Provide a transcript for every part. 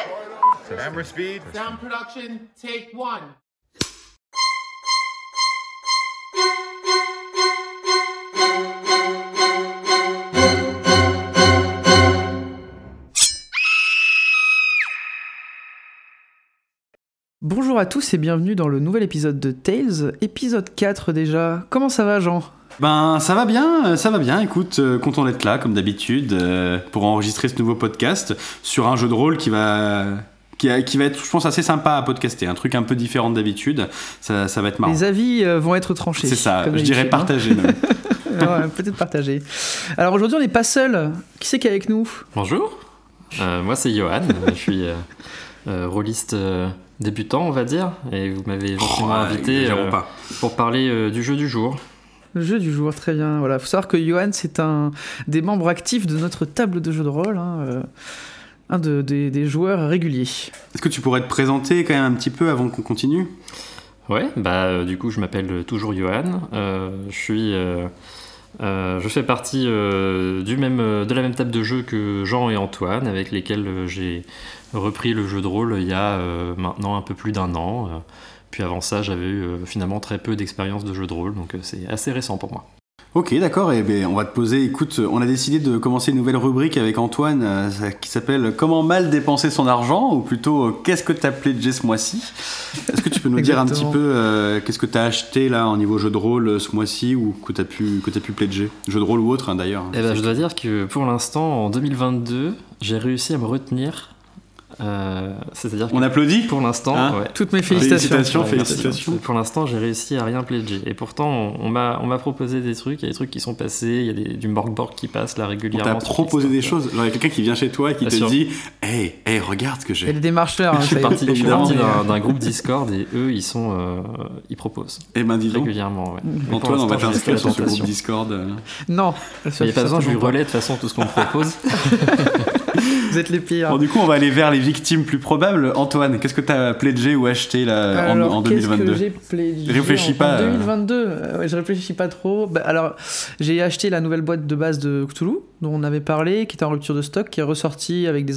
Cut! Camera speed. Sound production, take one. Bonjour à tous et bienvenue dans le nouvel épisode de Tales, épisode 4 déjà. Comment ça va Jean? Ben ça va bien, euh, ça va bien. Écoute, euh, content d'être là comme d'habitude euh, pour enregistrer ce nouveau podcast sur un jeu de rôle qui va qui, va être, je pense, assez sympa à podcaster. Un truc un peu différent d'habitude. Ça, ça va être marrant. Les avis euh, vont être tranchés. C'est ça. Je dirais même. hein. Ouais, Peut-être partagé. Alors aujourd'hui on n'est pas seul. Qui c'est qui est avec nous? Bonjour, Euh, moi c'est Johan, je suis euh, euh, rôliste euh, débutant on va dire, et vous m'avez gentiment Oh, invité euh, pour parler euh, du jeu du jour. Le jeu du jour, très bien. Voilà, faut savoir que Johan c'est un des membres actifs de notre table de jeu de rôle. hein, euh, un de- des, des joueurs réguliers. Est-ce que tu pourrais te présenter quand même un petit peu avant qu'on continue? Ouais, bah euh, du coup je m'appelle toujours Johan, euh, je suis... euh, euh, je fais partie euh, du même, de la même table de jeu que Jean et Antoine, avec lesquels j'ai repris le jeu de rôle il y a euh, maintenant un peu plus d'un an. Euh. puis avant ça, j'avais eu euh, finalement très peu d'expérience de jeu de rôle, donc euh, c'est assez récent pour moi. Ok, d'accord. Et ben, on va te poser. Écoute, on a décidé de commencer une nouvelle rubrique avec Antoine euh, qui s'appelle Comment mal dépenser son argent? ou plutôt euh, Qu'est-ce que t'as pledgé ce mois-ci? Est-ce que tu peux nous dire un petit peu euh, qu'est-ce que t'as acheté là au niveau jeu de rôle euh, ce mois-ci ou que t'as pu que t'as pu pledger? Jeu de rôle ou autre hein, d'ailleurs. Eh ben, je dois dire que pour l'instant, en 2022, j'ai réussi à me retenir. Euh, C'est-à-dire On applaudit pour l'instant, Hein ouais. Toutes mes félicitations. Félicitations, félicitations. Pour l'instant, j'ai réussi à rien pledger. Et pourtant, on, on m'a on m'a proposé des trucs, il y a des trucs qui sont passés, il y a des, du morgborg qui passe là On régulièrement. t'a sur proposé des Kickstarter. choses. Genre, il y a quelqu'un qui vient chez toi et qui Bien te sûr. dit Hey, hey, regarde ce que Et j'ai. les démarcheurs. hein, Je suis parti, je suis parti d'un groupe Discord et eux, ils sont, euh, ils proposent Eh ben, dis donc. régulièrement. Ouais. Mais pour Antoine, on va t'inscrire sur ce groupe. Discord. euh. Non. Il n'y a pas besoin, je lui relais de toute façon tout ce qu'on me propose. Vous êtes les pires. Bon, du coup, on va aller vers les victimes plus probables. Antoine, qu'est-ce que t'as pledgé ou acheté là, en, Alors, en qu'est-ce 2022 que j'ai pledgé Réfléchis en- pas, En euh. 2022, euh, ouais, je réfléchis pas trop. Bah, alors, j'ai acheté la nouvelle boîte de base de Cthulhu, dont on avait parlé, qui était en rupture de stock, qui est ressortie avec des,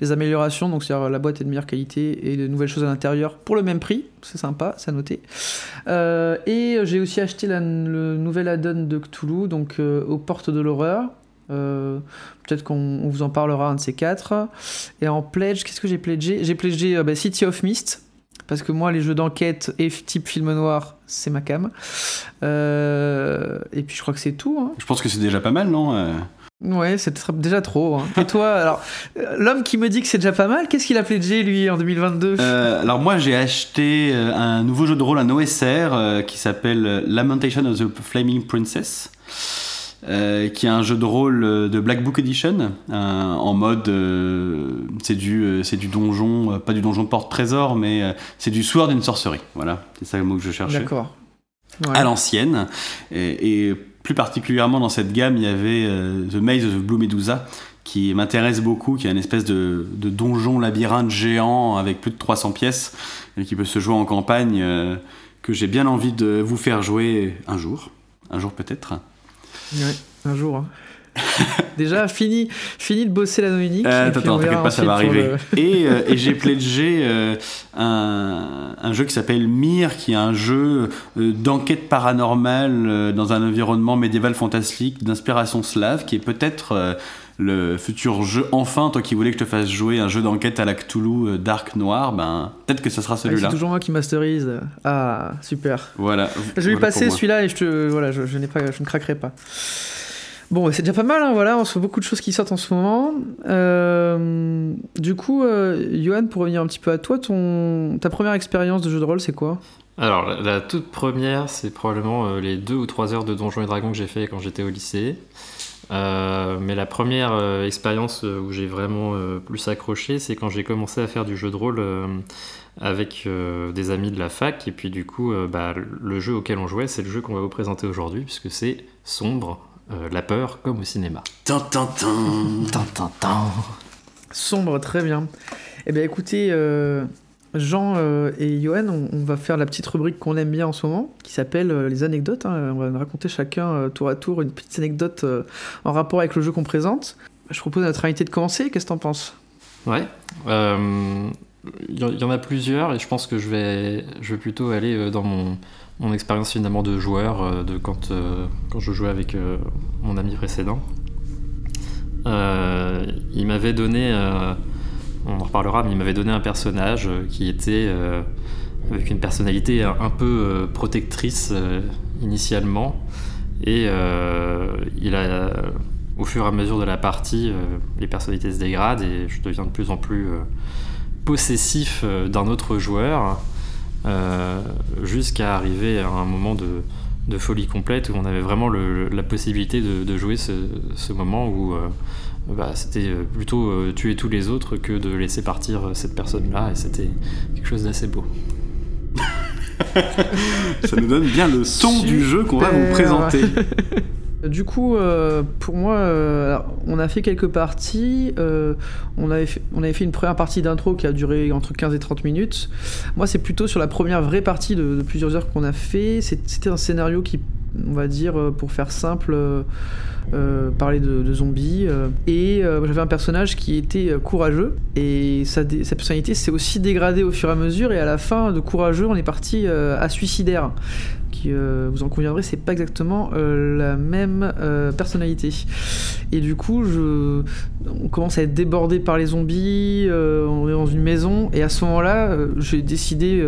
des améliorations. Donc, c'est-à-dire la boîte est de meilleure qualité et de nouvelles choses à l'intérieur pour le même prix. C'est sympa, c'est à noter. Euh, et j'ai aussi acheté la- le nouvel add-on de Cthulhu, donc euh, aux portes de l'horreur. Euh, Peut-être qu'on on vous en parlera un de ces quatre. Et en pledge, qu'est-ce que j'ai pledgé? J'ai pledgé euh, bah, City of Mist. Parce que moi, les jeux d'enquête et type film noir, c'est ma cam. Euh, et puis je crois que c'est tout. hein. Je pense que c'est déjà pas mal, non euh? Ouais, c'est déjà trop. hein. Et toi, alors, l'homme qui me dit que c'est déjà pas mal, qu'est-ce qu'il a pledgé lui en 2022 Euh, alors moi j'ai acheté un nouveau jeu de rôle, un OSR qui s'appelle Lamentation of the Flaming Princess, euh, qui est un jeu de rôle euh, de Black Book Edition un- en mode euh, c'est du euh, c'est du donjon, euh, pas du donjon de porte trésor, mais euh, c'est du Sword and Sorcery. Voilà, c'est ça le mot que je cherchais. D'accord. Ouais. à l'ancienne. Et, et plus particulièrement dans cette gamme, il y avait euh, The Maze of Blue Medusa, qui m'intéresse beaucoup, qui est une espèce de, de donjon labyrinthe géant avec plus de 300 pièces, et qui peut se jouer en campagne, euh, que j'ai bien envie de vous faire jouer un jour. Un jour peut-être. Ouais, un jour. hein. Déjà, fini, fini de bosser la Dominique. Euh, attends, t'inquiète pas, ça va arriver. le- Et, euh, et j'ai pledgé euh, un, un jeu qui s'appelle Myr, qui est un jeu d'enquête paranormale dans un environnement médiéval fantastique d'inspiration slave, qui est peut-être le futur jeu. Enfin, toi qui voulais que je te fasse jouer un jeu d'enquête à la Cthulhu euh, Dark Noir, ben peut-être que ce sera Ah, c'est celui-là. toujours moi qui masterise. Ah, super. Voilà. Je vais lui Voilà passer celui-là et je, te, voilà, je, je n'ai pas, je ne craquerai pas. Bon, c'est déjà pas mal, hein, voilà, on se fait beaucoup de choses qui sortent en ce moment. Euh, du coup, euh, Johan, pour revenir un petit peu à toi, ton, ta première expérience de jeu de rôle, c'est quoi? Alors, la, la toute première, c'est probablement euh, les deux ou trois heures de Donjons et Dragons que j'ai fait quand j'étais au lycée. Euh, mais la première euh, expérience euh, où j'ai vraiment euh, plus accroché, c'est quand j'ai commencé à faire du jeu de rôle euh, avec euh, des amis de la fac. Et puis du coup, euh, bah, le jeu auquel on jouait, c'est le jeu qu'on va vous présenter aujourd'hui, puisque c'est Sombre, euh, la peur comme au cinéma. Tin, tin, tin. Tin, tin, tin. Sombre, très bien. Eh bien, écoutez, euh, Jean euh, et Johan, on, va faire la petite rubrique qu'on aime bien en ce moment, qui s'appelle euh, les anecdotes. hein. On va raconter chacun euh, tour à tour une petite anecdote en rapport avec le jeu qu'on présente. Je propose à notre invité de commencer. Qu'est-ce que t'en penses? Ouais. Il y, en a plusieurs et je pense que je vais, je vais plutôt aller dans mon, mon expérience finalement de joueur de quand, quand je jouais avec mon ami précédent. il m'avait donné, on en reparlera, mais il m'avait donné un personnage qui était avec une personnalité un, peu protectrice initialement. Et il a, au fur et à mesure de la partie, les personnalités se dégradent et je deviens de plus en plus possessif d'un autre joueur, jusqu'à arriver à un moment de, de, folie complète où on avait vraiment la possibilité de, jouer ce, moment où bah, c'était plutôt tuer tous les autres que de laisser partir cette personne-là, et c'était quelque chose d'assez beau. Ça nous donne bien le son du jeu qu'on va vous présenter. Du coup, euh, pour moi, euh, on a fait quelques parties. Euh, on, avait fait, on avait fait une première partie d'intro qui a duré entre 15 et 30 minutes. Moi, c'est plutôt sur la première vraie partie de, plusieurs heures qu'on a fait. C'était un scénario qui, on va dire, pour faire simple, parlait de, zombies. et j'avais un personnage qui était courageux. Et sa personnalité s'est aussi dégradée au fur et à mesure. Et à la fin de courageux, on est parti à suicidaire. Euh, vous en conviendrez, c'est pas exactement euh, la même euh, personnalité. Et du coup, je, on commence à être débordé par les zombies, on est dans une maison, et à ce moment-là, j'ai décidé,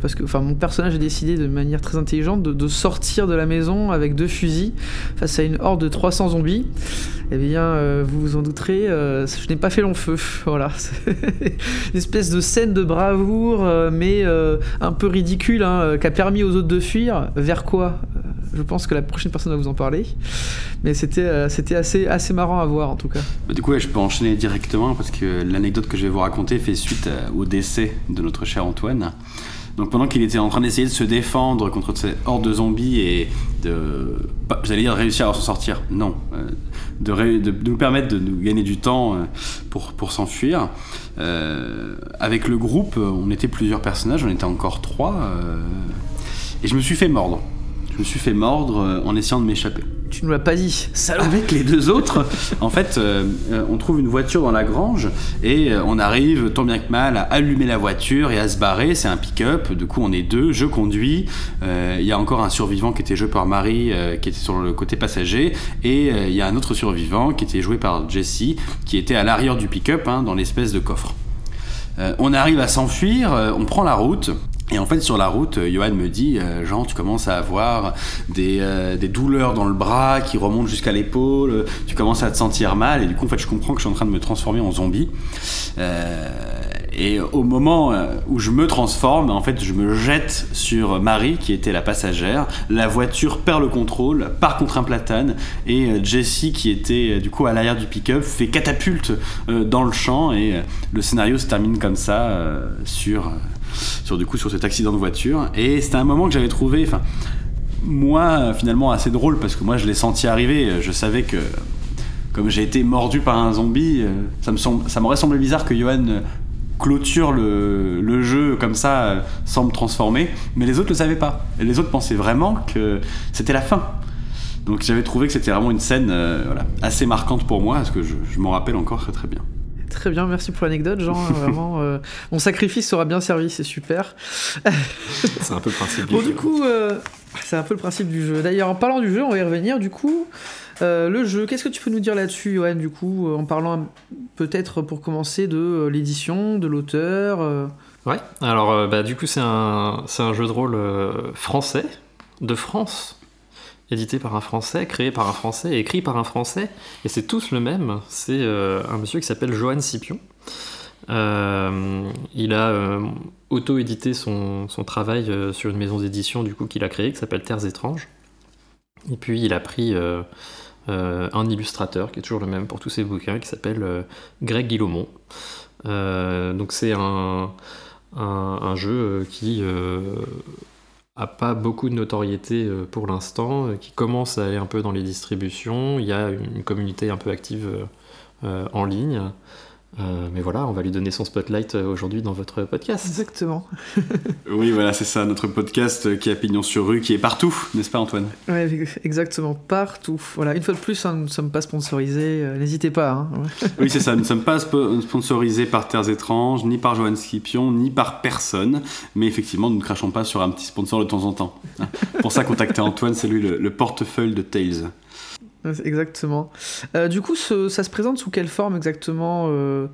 parce que, enfin, mon personnage a décidé de manière très intelligente de, sortir de la maison avec deux fusils face à une horde de 300 zombies. Eh bien, vous vous en douterez, je n'ai pas fait long feu. Voilà. une espèce de scène de bravoure, mais un peu ridicule, hein, qui a permis aux autres de Vers quoi Je pense que la prochaine personne va vous en parler. Mais c'était c'était assez, assez marrant à voir, en tout cas. Bah, du coup, je peux enchaîner directement, parce que l'anecdote que je vais vous raconter fait suite au décès de notre cher Antoine. Donc pendant qu'il était en train d'essayer de se défendre contre cette horde de zombies et de, allez dire, réussir à s'en sortir, non, euh, de, nous permettre de nous gagner du temps euh, pour, pour s'enfuir. Euh, avec le groupe, on était plusieurs personnages, on était encore trois, et je me suis fait mordre. Je me suis fait mordre en essayant de m'échapper. Tu nous l'as pas dit, salaud Avec les deux autres, en fait, euh, euh, on trouve une voiture dans la grange et euh, on arrive, tant bien que mal, à allumer la voiture et à se barrer. C'est un pick-up, du coup on est deux, je conduis. Il y a encore un survivant qui était joué par Marie, qui était sur le côté passager, et il y a un autre survivant qui était joué par Jesse, qui était à l'arrière du pick-up, hein, dans l'espèce de coffre. on arrive à s'enfuir, on prend la route, et en fait, sur la route, euh, Johan me dit, euh, Jean, tu commences à avoir des, euh, des douleurs dans le bras qui remontent jusqu'à l'épaule, tu commences à te sentir mal, et du coup, en fait, je comprends que je suis en train de me transformer en zombie. et au moment où je me transforme, en fait, je me jette sur Marie, qui était la passagère. La voiture perd le contrôle, part contre un platane, et Jessie, qui était du coup à l'arrière du pick-up, fait catapulte dans le champ, et le scénario se termine comme ça sur sur du coup sur cet accident de voiture. Et c'était un moment que j'avais trouvé, enfin, moi finalement assez drôle parce que moi je l'ai senti arriver. Je savais que comme j'ai été mordu par un zombie, euh, ça me ça m'aurait semblé bizarre que Johan clôture le, le, jeu comme ça euh, sans me transformer, mais les autres le savaient pas. Et les autres pensaient vraiment que c'était la fin. Donc j'avais trouvé que c'était vraiment une scène euh, voilà, assez marquante pour moi, parce que je, je m'en rappelle encore très très bien. Très bien, merci pour l'anecdote, Jean. Vraiment, euh, mon sacrifice sera bien servi, c'est super. c'est un peu le principe du bon, jeu. du coup, euh, c'est un peu le principe du jeu. D'ailleurs, en parlant du jeu, on va y revenir. Du coup, euh, le jeu, qu'est-ce que tu peux nous dire là-dessus, Johan, du coup, en parlant peut-être pour commencer de l'édition, de l'auteur Ouais, alors bah, du coup, c'est un, un jeu de rôle français, de France édité par un Français, créé par un Français, écrit par un Français, et c'est tous le même. C'est euh, un monsieur qui s'appelle Johan Scipion. Euh, il a euh, auto-édité son, travail sur une maison d'édition du coup qu'il a créée, qui s'appelle Terres étranges. Et puis il a pris un illustrateur qui est toujours le même pour tous ses bouquins, qui s'appelle Greg Guillaumeau. donc c'est un, jeu qui pas beaucoup de notoriété euh, pour l'instant, euh, qui commence à aller un peu dans les distributions. Il y a une communauté un peu active euh, en ligne. Euh, mais voilà, on va lui donner son spotlight euh, aujourd'hui dans votre podcast. Exactement. Oui, voilà, c'est ça, notre podcast qui a pignon sur rue, qui est partout, n'est-ce pas Antoine? Ouais, exactement, partout. Voilà, une fois de plus, hein, nous ne sommes pas sponsorisés, euh, n'hésitez pas. Hein. Oui, c'est ça, nous ne sommes pas spo- sponsorisés par Terres étranges, ni par Johan Scipion, ni par personne, mais effectivement, nous ne crachons pas sur un petit sponsor de temps en temps. hein. Pour ça, contactez Antoine, c'est lui le, le portefeuille de Tales. Exactement. Euh, du coup, ça se présente sous quelle forme exactement euh,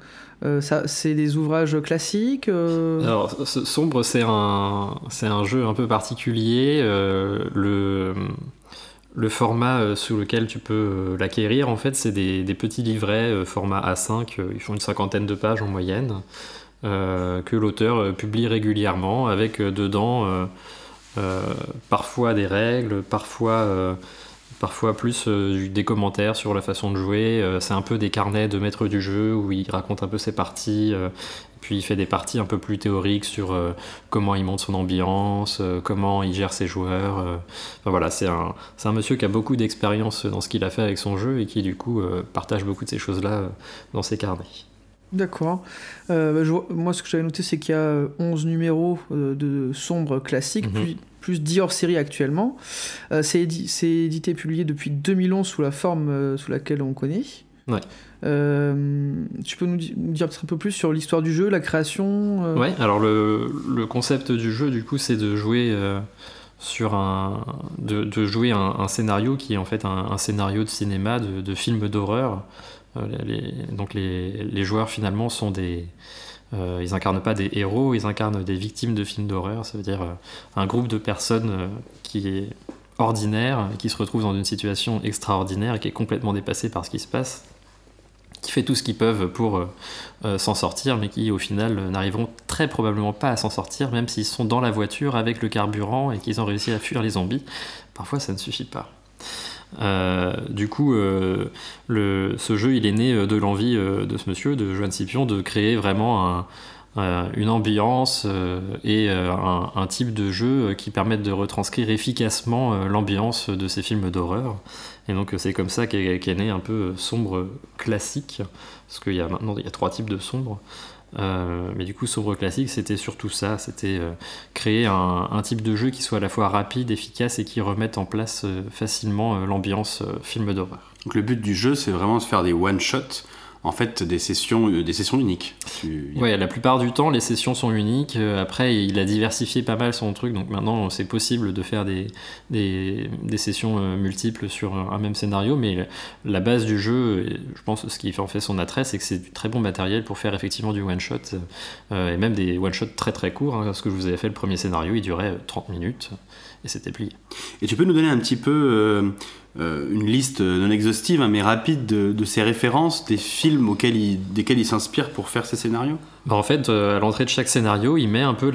euh, C'est des ouvrages classiques euh, Alors, Sombre, c'est un, un jeu un peu particulier. le, format sous lequel tu peux l'acquérir, en fait, c'est des, des petits livrets format A5. euh, ils font une cinquantaine de pages en moyenne, que l'auteur publie régulièrement, avec dedans parfois des règles, parfois. Parfois plus euh, des commentaires sur la façon de jouer. Euh, c'est un peu des carnets de maître du jeu où il raconte un peu ses parties. euh, puis il fait des parties un peu plus théoriques sur comment il monte son ambiance, comment il gère ses joueurs. voilà, c'est un, un monsieur qui a beaucoup d'expérience dans ce qu'il a fait avec son jeu et qui du coup partage beaucoup de ces choses-là dans ses carnets. D'accord. Euh, bah, moi, ce que j'avais noté, c'est qu'il y a euh, 11 numéros euh, de sombre classique, Mhm. plus, plus 10 hors série actuellement. Euh, c'est édi- c'est édité et publié depuis 2011 sous la forme euh, sous laquelle on connaît. Ouais. Euh, tu peux nous, di- nous dire peut-être un peu plus sur l'histoire du jeu, la création euh, Ouais, alors le, le concept du jeu, du coup, c'est de jouer euh, sur un, de, de jouer un, un scénario qui est en fait un, un scénario de cinéma, de, de film d'horreur. Euh, les- donc les, joueurs finalement sont des, euh, ils incarnent pas des héros, ils incarnent des victimes de films d'horreur. Ça veut dire euh, un groupe de personnes qui est ordinaire, qui se retrouve dans une situation extraordinaire qui est complètement dépassée par ce qui se passe, qui fait tout ce qu'ils peuvent pour s'en sortir, mais qui au final n'arriveront très probablement pas à s'en sortir, même s'ils sont dans la voiture avec le carburant et qu'ils ont réussi à fuir les zombies. Parfois, ça ne suffit pas. Euh, du coup, euh, ce jeu, il est né euh, de l'envie de ce monsieur, de Joanne Scipion, de créer vraiment un- une ambiance et un, type de jeu qui permettent de retranscrire efficacement l'ambiance de ces films d'horreur. Et donc, c'est comme ça qu'est né un peu sombre classique, parce qu'il y a maintenant il y a trois types de sombre. Euh, mais du coup, Sombre Classique, c'était surtout ça, c'était euh, créer un, type de jeu qui soit à la fois rapide, efficace et qui remette en place euh, facilement l'ambiance film d'horreur. Donc le but du jeu, c'est vraiment de faire des one-shots, en fait, des sessions, euh, des sessions uniques. Tu- Ouais, la plupart du temps, les sessions sont uniques. Euh, Après, il a diversifié pas mal son truc, donc maintenant, c'est possible de faire des, des, sessions euh, multiples sur un même scénario, mais la- base du jeu, je pense ce qui en fait son attrait, c'est que c'est du très bon matériel pour faire effectivement du one-shot, euh, et même des one-shots très très courts, hein, que je vous avais fait le premier scénario, il durait euh, 30 minutes, et c'était plié. Et tu peux nous donner un petit peu euh, euh, une liste non exhaustive, hein, mais rapide de, de ces références, des films auxquels il, desquels il s'inspire pour faire ses scénarios? Bah, en fait, euh, à l'entrée de chaque scénario, il met un peu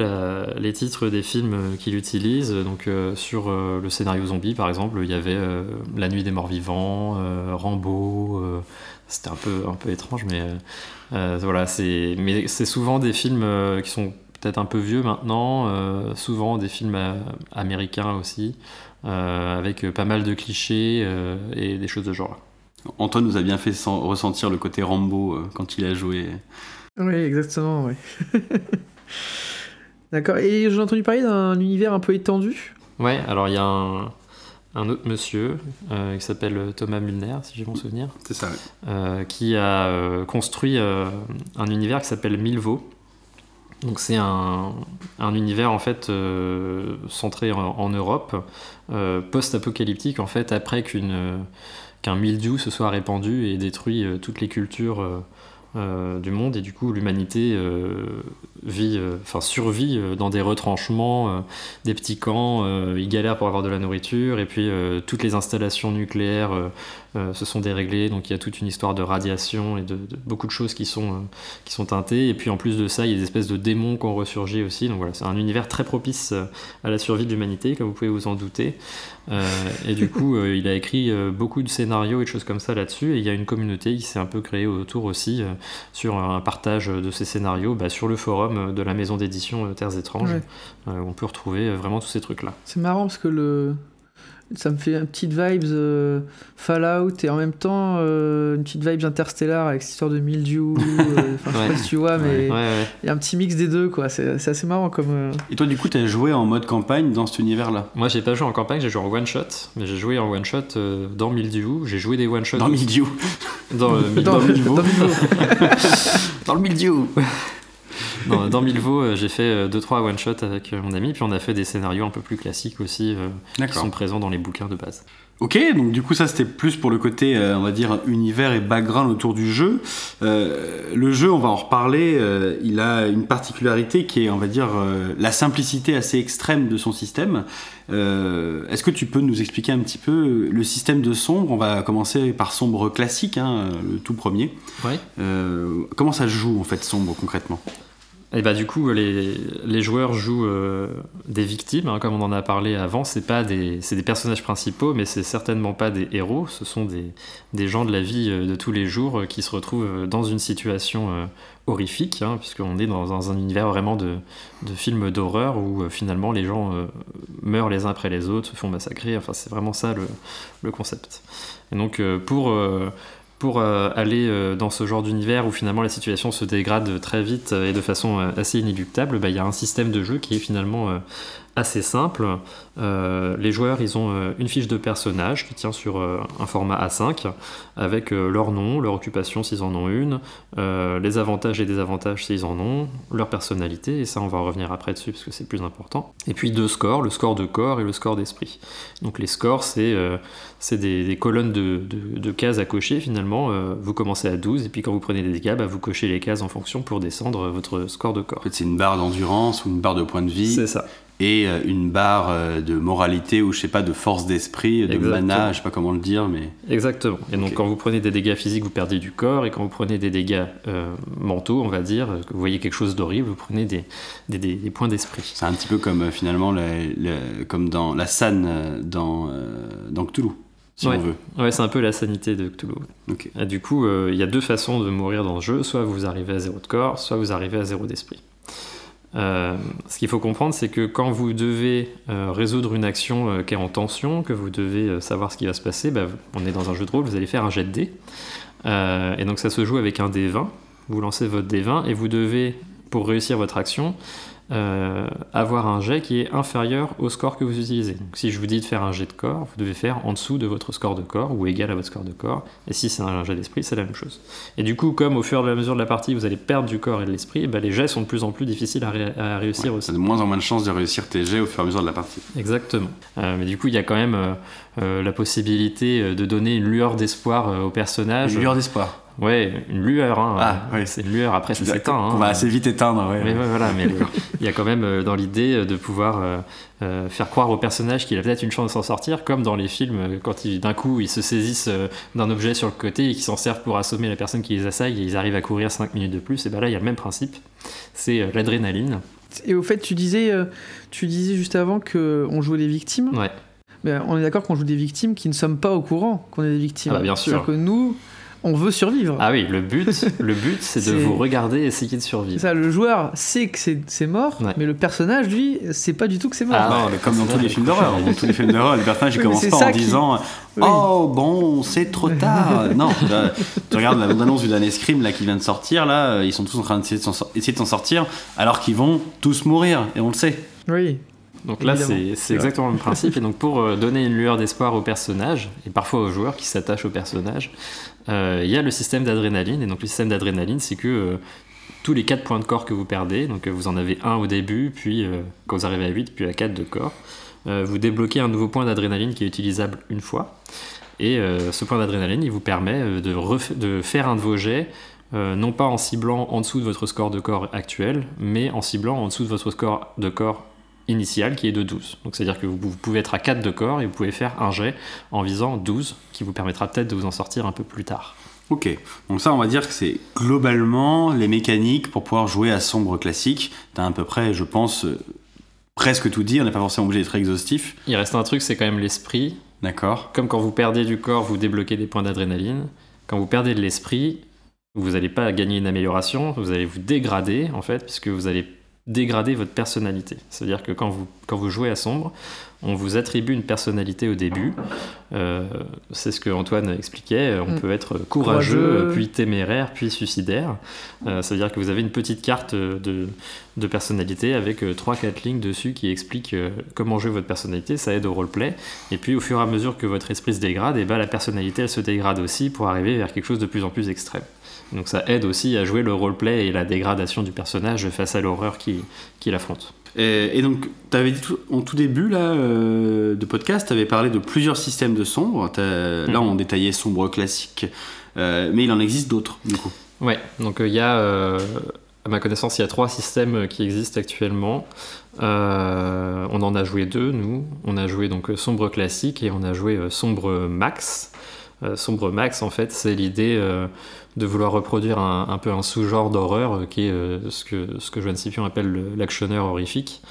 les titres des films euh, qu'il utilise. Donc, euh, sur euh, le scénario zombie, par exemple, il y avait euh, La Nuit des Morts Vivants, euh, Rambo. euh, C'était un peu, un peu étrange, mais euh, euh, voilà. C'est, souvent des films euh, qui sont peut-être un peu vieux maintenant. euh, souvent des films euh, américains aussi, euh, avec pas mal de clichés euh, et des choses de genre. Antoine nous a bien fait sen- ressentir le côté Rambo euh, quand il a joué. Oui, exactement, oui. D'accord. Et j'ai entendu parler d'un univers un peu étendu. Ouais, alors il y a un, un autre monsieur euh, qui s'appelle Thomas Mulner, si j'ai bon souvenir, C'est ça. euh, qui a euh, construit euh, un univers qui s'appelle Milvaux. Donc c'est un, un univers en fait euh, centré en, Europe, euh, post-apocalyptique en fait, après qu'une qu'un mildiou se soit répandu et détruit euh, toutes les cultures euh, euh, du monde. Et du coup l'humanité euh, vit, euh, enfin survit euh, dans des retranchements, euh, des petits camps, euh, ils galèrent pour avoir de la nourriture. Et puis euh, toutes les installations nucléaires euh, se sont déréglées donc il y a toute une histoire de radiation et de, de beaucoup de choses qui sont, euh, qui sont teintées. Et puis en plus de ça il y a des espèces de démons qui ont ressurgi aussi. Donc voilà c'est un univers très propice euh, à la survie de l'humanité comme vous pouvez vous en douter. Euh, et du coup il a écrit beaucoup de scénarios et de choses comme ça là-dessus. Et il y a une communauté qui s'est un peu créée autour aussi sur un partage de ces scénarios bah, sur le forum de la maison d'édition Terres étranges. Ouais. où on peut retrouver vraiment tous ces trucs là C'est marrant parce que le, Ça me fait une petite vibes euh, Fallout et en même temps euh, une petite vibes Interstellar avec cette histoire de mildiou. euh, Enfin, je sais pas si tu vois, mais Ouais, ouais. il y a un petit mix des deux, quoi. C'est c'est assez marrant comme. euh, Et toi, du coup, t'as joué en mode campagne dans cet univers-là? Moi, j'ai pas joué en campagne, j'ai joué en one shot, mais j'ai joué en one shot euh, dans Mildiou. J'ai joué des one shots Dans le milieu. dans, euh, Dans, dans le niveau. Dans le milieu dans, dans Milvaux, euh, j'ai fait 2-3 one shot avec euh, mon ami, puis on a fait des scénarios un peu plus classiques aussi, euh, qui sont présents dans les bouquins de base. Ok, donc du coup ça c'était plus pour le côté, euh, on va dire, univers et background autour du jeu. Euh, le jeu, on va en reparler, euh, il a une particularité qui est, on va dire, euh, la simplicité assez extrême de son système. Euh, Est-ce que tu peux nous expliquer un petit peu le système de sombre? On va commencer par sombre classique, hein, le tout premier. Ouais. Euh, comment ça joue en fait sombre concrètement? Et bah du coup, les, les joueurs jouent euh, des victimes, hein, comme on en a parlé avant. C'est pas des, des personnages principaux, mais c'est certainement pas des héros. Ce sont des, des gens de la vie euh, de tous les jours euh, qui se retrouvent dans une situation horrifique, hein, puisqu'on est dans, un univers vraiment de, de films d'horreur où finalement les gens meurent les uns après les autres, se font massacrer. Enfin, c'est vraiment ça le, le concept. Et donc pour pour euh, aller euh, dans ce genre d'univers où finalement la situation se dégrade très vite euh, et de façon assez inéluctable, bah, il y a un système de jeu qui est finalement assez simple. Euh, les joueurs, ils ont euh, une fiche de personnage qui tient sur euh, un format A5 avec leur nom, leur occupation s'ils en ont une, les avantages et désavantages s'ils en ont, leur personnalité, et ça on va revenir après dessus parce que c'est plus important. Et puis deux scores, le score de corps et le score d'esprit. Donc les scores, c'est des, des colonnes de, de- de cases à cocher finalement. Vous commencez à 12 et puis quand vous prenez des dégâts, bah, vous cochez les cases en fonction pour descendre votre score de corps. En fait, c'est une barre d'endurance ou une barre de point de vie C'est ça. Et euh, une barre euh, de moralité ou je sais pas de force d'esprit, de Exactement. mana, je sais pas comment le dire, mais Exactement. Et donc quand vous prenez des dégâts physiques, vous perdez du corps, et quand vous prenez des dégâts euh, mentaux, on va dire, que vous voyez quelque chose d'horrible, vous prenez des, des, des- des points d'esprit. c'est un petit peu comme euh, finalement le- le- comme dans la San dans euh, dans Cthulhu, si Ouais. on veut. Ouais, c'est un peu la sanité de Cthulhu. Et du coup, il y a deux façons de mourir dans le jeu. Soit vous arrivez à zéro de corps, soit vous arrivez à zéro d'esprit. Euh, ce qu'il faut comprendre, c'est que quand vous devez euh, résoudre une action euh, qui est en tension, que vous devez savoir ce qui va se passer, bah, on est dans un jeu de rôle, vous allez faire un jet de dés. Et donc ça se joue avec un dé 20. Vous lancez votre dé 20 et vous devez, pour réussir votre action, euh, avoir un jet qui est inférieur au score que vous utilisez. Donc si je vous dis de faire un jet de corps, vous devez faire en dessous de votre score de corps ou égal à votre score de corps. Et si c'est un jet d'esprit, c'est la même chose. Et du coup, comme au fur et à mesure de la partie, vous allez perdre du corps et de l'esprit, eh ben, les jets sont de plus en plus difficiles à, ré- à réussir Ouais, aussi. ça a de moins en moins de chances de réussir tes jets au fur et à mesure de la partie. Exactement. Euh, mais du coup, il y a quand même euh, la possibilité euh, de donner une lueur d'espoir euh, au personnage. Une lueur d'espoir. Ouais, une lueur. Hein, Ah, Euh, ouais. C'est une lueur. Après, ça s'éteint. On hein. va assez vite éteindre, ouais. Mais ouais, voilà, mais il y a quand même euh, dans l'idée euh, de pouvoir euh, euh, faire croire au personnage qu'il a peut-être une chance de s'en sortir, comme dans les films, euh, quand d'un coup ils se saisissent euh, d'un objet sur le côté et qu'ils s'en servent pour assommer la personne qui les assaille et ils arrivent à courir 5 minutes de plus, et ben là il y a le même principe, c'est euh, l'adrénaline. Et au fait, tu disais, euh, tu disais juste avant que on jouait des victimes. Ouais. Mais on est d'accord qu'on joue des victimes qui ne sommes pas au courant qu'on est des victimes. Ah bah, bien sûr. C'est-à-dire que nous, on veut survivre. Ah oui, le but, le but c'est de vous regarder et essayer de C'est survivre. ça, le joueur sait que c'est mort, Ouais. mais le personnage, lui, sait pas du tout que c'est mort. Ah, Non, mais comme dans tous les films d'horreur. Dans tous les films d'horreur, le personnage mais commence pas en qui- disant Oui. Oh bon, c'est trop tard. non, tu, regardes la bande-annonce du dernier Scream là qui vient de sortir là, ils sont tous en train d'essayer de s'en sortir alors qu'ils vont tous mourir et on le sait. Oui. Donc là, c'est c'est exactement le même principe. Et donc, pour euh, donner une lueur d'espoir au personnage, et parfois aux joueurs qui s'attachent au personnage, euh, il y a le système d'adrénaline. Et donc, le système d'adrénaline, c'est que euh, tous les 4 points de corps que vous perdez, donc vous en avez un au début, puis quand vous arrivez à 8, puis à 4 de corps, vous débloquez un nouveau point d'adrénaline qui est utilisable une fois. Et ce point d'adrénaline, il vous permet de, ref- de faire un de vos jets euh, non pas en ciblant en dessous de votre score de corps actuel, mais en ciblant en dessous de votre score de corps initial qui est de 12. Donc c'est-à-dire que vous, vous pouvez être à 4 de corps et vous pouvez faire un jet en visant 12 qui vous permettra peut-être de vous en sortir un peu plus tard. Ok, donc ça on va dire que c'est globalement les mécaniques pour pouvoir jouer à sombre classique. T'as à peu près, je pense, euh, presque tout dit, on n'est pas forcément obligé d'être exhaustif. Il reste un truc, c'est quand même l'esprit. D'accord Comme quand vous perdez du corps, vous débloquez des points d'adrénaline. Quand vous perdez de l'esprit, vous n'allez pas gagner une amélioration, vous allez vous dégrader en fait, puisque vous allez dégrader votre personnalité. C'est-à-dire que quand vous, quand vous jouez à sombre, on vous attribue une personnalité au début. Euh, c'est ce que Antoine expliquait. On Mm. peut être courageux, Courageux. puis téméraire, puis suicidaire. Euh, ça veut dire que vous avez une petite carte de, de personnalité avec 3-4 lignes dessus qui expliquent euh, comment jouer votre personnalité. Ça aide au roleplay. Et puis au fur et à mesure que votre esprit se dégrade, et ben, la personnalité elle se dégrade aussi pour arriver vers quelque chose de plus en plus extrême. Donc ça aide aussi à jouer le roleplay et la dégradation du personnage face à l'horreur qu'il qu'il affronte. Et, et donc, tu avais dit tout, en tout début là, euh, de podcast, tu avais parlé de plusieurs systèmes de sombre. Là, Mhm. on détaillait sombre classique, euh, mais il en existe d'autres, du coup. Ouais, donc euh, il y a, à ma connaissance, il y a trois systèmes qui existent actuellement. Euh, on en a joué deux, nous. On a joué donc Sombre Classique et on a joué Sombre Max. Euh, Sombre Max, en fait, c'est l'idée euh, de vouloir reproduire un, peu un sous-genre d'horreur euh, qui est ce que, ce que Joanne Scipion appelle le- l'actionneur horrifique.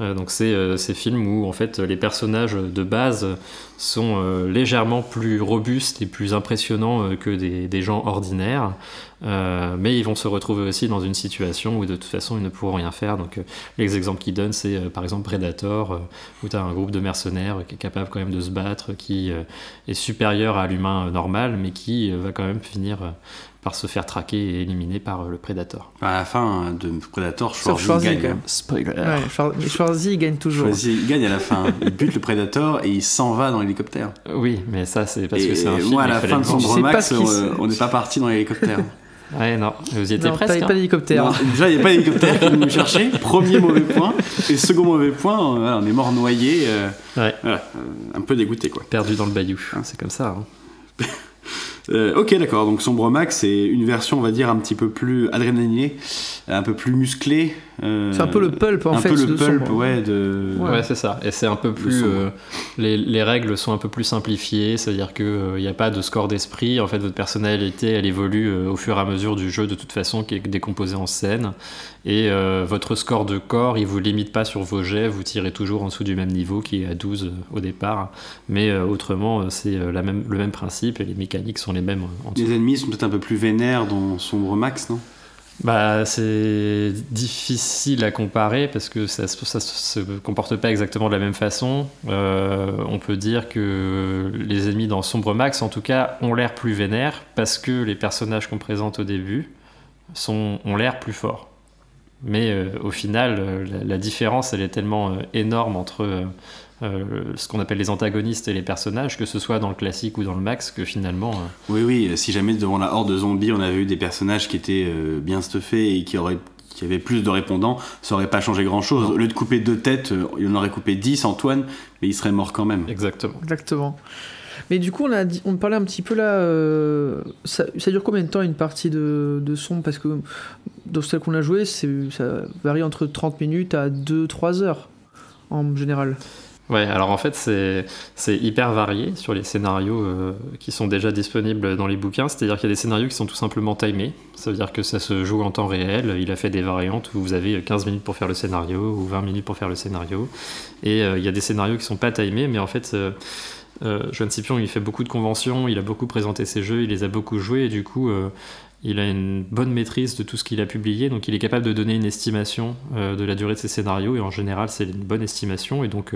Euh, donc c'est euh, ces films où en fait les personnages de base sont euh, légèrement plus robustes et plus impressionnants que des, gens ordinaires, mais ils vont se retrouver aussi dans une situation où de toute façon ils ne pourront rien faire. Donc les exemples qu'ils donnent c'est par exemple Predator, où tu as un groupe de mercenaires qui est capable quand même de se battre, qui est supérieur à l'humain normal, mais qui va quand même finir par se faire traquer et éliminer par euh, le Predator. À la fin de Predator, Schwarzy Schwarzy, gagne. quand même. Spoiler Ouais, Schwar- mais Schwarzy il gagne toujours. Schwarzy gagne à la fin. Il bute le Predator et il s'en va dans l'hélicoptère. Oui, mais ça c'est parce et que c'est un film. moi, à la fin de. Sombre Max, se- on- n'est pas parti dans l'hélicoptère. Ouais, non, vous y étiez Non, presque. hein. pas d'hélicoptère. Non, déjà, il n'y a pas d'hélicoptère qui me chercher. Premier mauvais point. Et second mauvais point, euh, on est mort noyé. euh, Ouais. voilà, euh, un peu dégoûté, quoi. Perdu dans le bayou, c'est comme ça. hein. Euh, ok, d'accord. Donc Sombre Max, c'est une version, on va dire, un petit peu plus adrénalinée, un peu plus musclée. euh, C'est un peu le pulp en un fait. peu le de pulp, Sombre. ouais, de. Ouais, c'est ça. Et c'est un peu plus. euh, les, les règles sont un peu plus simplifiées, c'est-à-dire qu'il n'y a pas de score d'esprit. En fait, votre personnalité, elle évolue euh, au fur et à mesure du jeu, de toute façon, qui est décomposé en scène. Et euh, votre score de corps, il vous limite pas sur vos jets, vous tirez toujours en dessous du même niveau qui est à 12 euh, au départ. Mais euh, autrement, c'est la même, le même principe et les mécaniques sont les mêmes en. Les ennemis sont peut-être un peu plus vénères dans Sombre Max, non? Bah, c'est difficile à comparer parce que ça, ça se comporte pas exactement de la même façon. Euh, on peut dire que les ennemis dans Sombre Max, en tout cas, ont l'air plus vénères parce que les personnages qu'on présente au début sont, ont l'air plus forts. Mais euh, au final, euh, la, la différence, elle est tellement euh, énorme entre euh, euh, ce qu'on appelle les antagonistes et les personnages, que ce soit dans le classique ou dans le max, que finalement, euh, Oui, oui. Si jamais devant la horde de zombies, on avait eu des personnages qui étaient euh, bien stuffés et qui auraient qui avaient plus de répondants, ça aurait pas changé grand chose. Au lieu de couper deux têtes, il en aurait coupé 10, Antoine, mais il serait mort quand même. exactement. Exactement. Mais du coup, on parlait un petit peu là. euh, ça, dure combien de temps une partie de, de son? Parce que dans celle qu'on a joué, c'est, ça varie entre 30 minutes à 2-3 heures en général. Ouais, alors en fait, c'est hyper varié sur les scénarios euh, qui sont déjà disponibles dans les bouquins. C'est-à-dire qu'il y a des scénarios qui sont tout simplement timés. Ça veut dire que ça se joue en temps réel. Il a fait des variantes où vous avez 15 minutes pour faire le scénario ou 20 minutes pour faire le scénario. Et euh, il y a des scénarios qui sont pas timés, mais en fait. Euh, Joanne Scipion, il fait beaucoup de conventions, il a beaucoup présenté ses jeux, il les a beaucoup joués, et du coup, euh, il a une bonne maîtrise de tout ce qu'il a publié, donc il est capable de donner une estimation euh, de la durée de ses scénarios, et en général, c'est une bonne estimation, et donc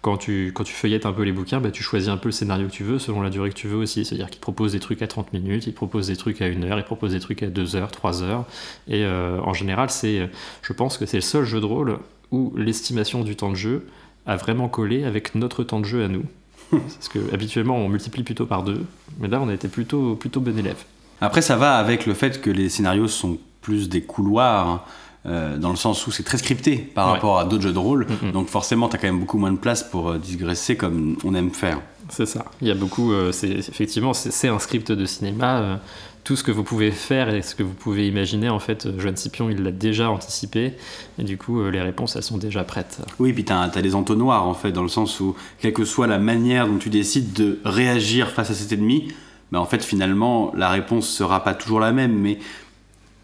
quand, tu, quand tu feuillettes un peu les bouquins, bah, tu choisis un peu le scénario que tu veux, selon la durée que tu veux aussi, c'est-à-dire qu'il propose des trucs à 30 minutes, il propose des trucs à 1 heure, il propose des trucs à 2 heures, 3 heures, et en général, c'est, je pense que c'est le seul jeu de rôle où l'estimation du temps de jeu a vraiment collé avec notre temps de jeu à nous. Parce que habituellement on multiplie plutôt par deux, mais là on a été plutôt, plutôt bon élève. Après, ça va avec le fait que les scénarios sont plus des couloirs, hein, euh, dans le sens où c'est très scripté par Ouais. rapport à d'autres jeux de rôle. Donc forcément, tu as quand même beaucoup moins de place pour euh, digresser comme on aime faire. C'est ça. Il y a beaucoup, euh, c'est effectivement c'est un script de cinéma. euh, tout ce que vous pouvez faire et ce que vous pouvez imaginer, en fait, euh, Joanne Scipion il l'a déjà anticipé et du coup les réponses elles sont déjà prêtes. Oui, puis tu as, des entonnoirs, en fait, dans le sens où, quelle que soit la manière dont tu décides de réagir face à cet ennemi, bah, en fait, finalement, la réponse sera pas toujours la même, mais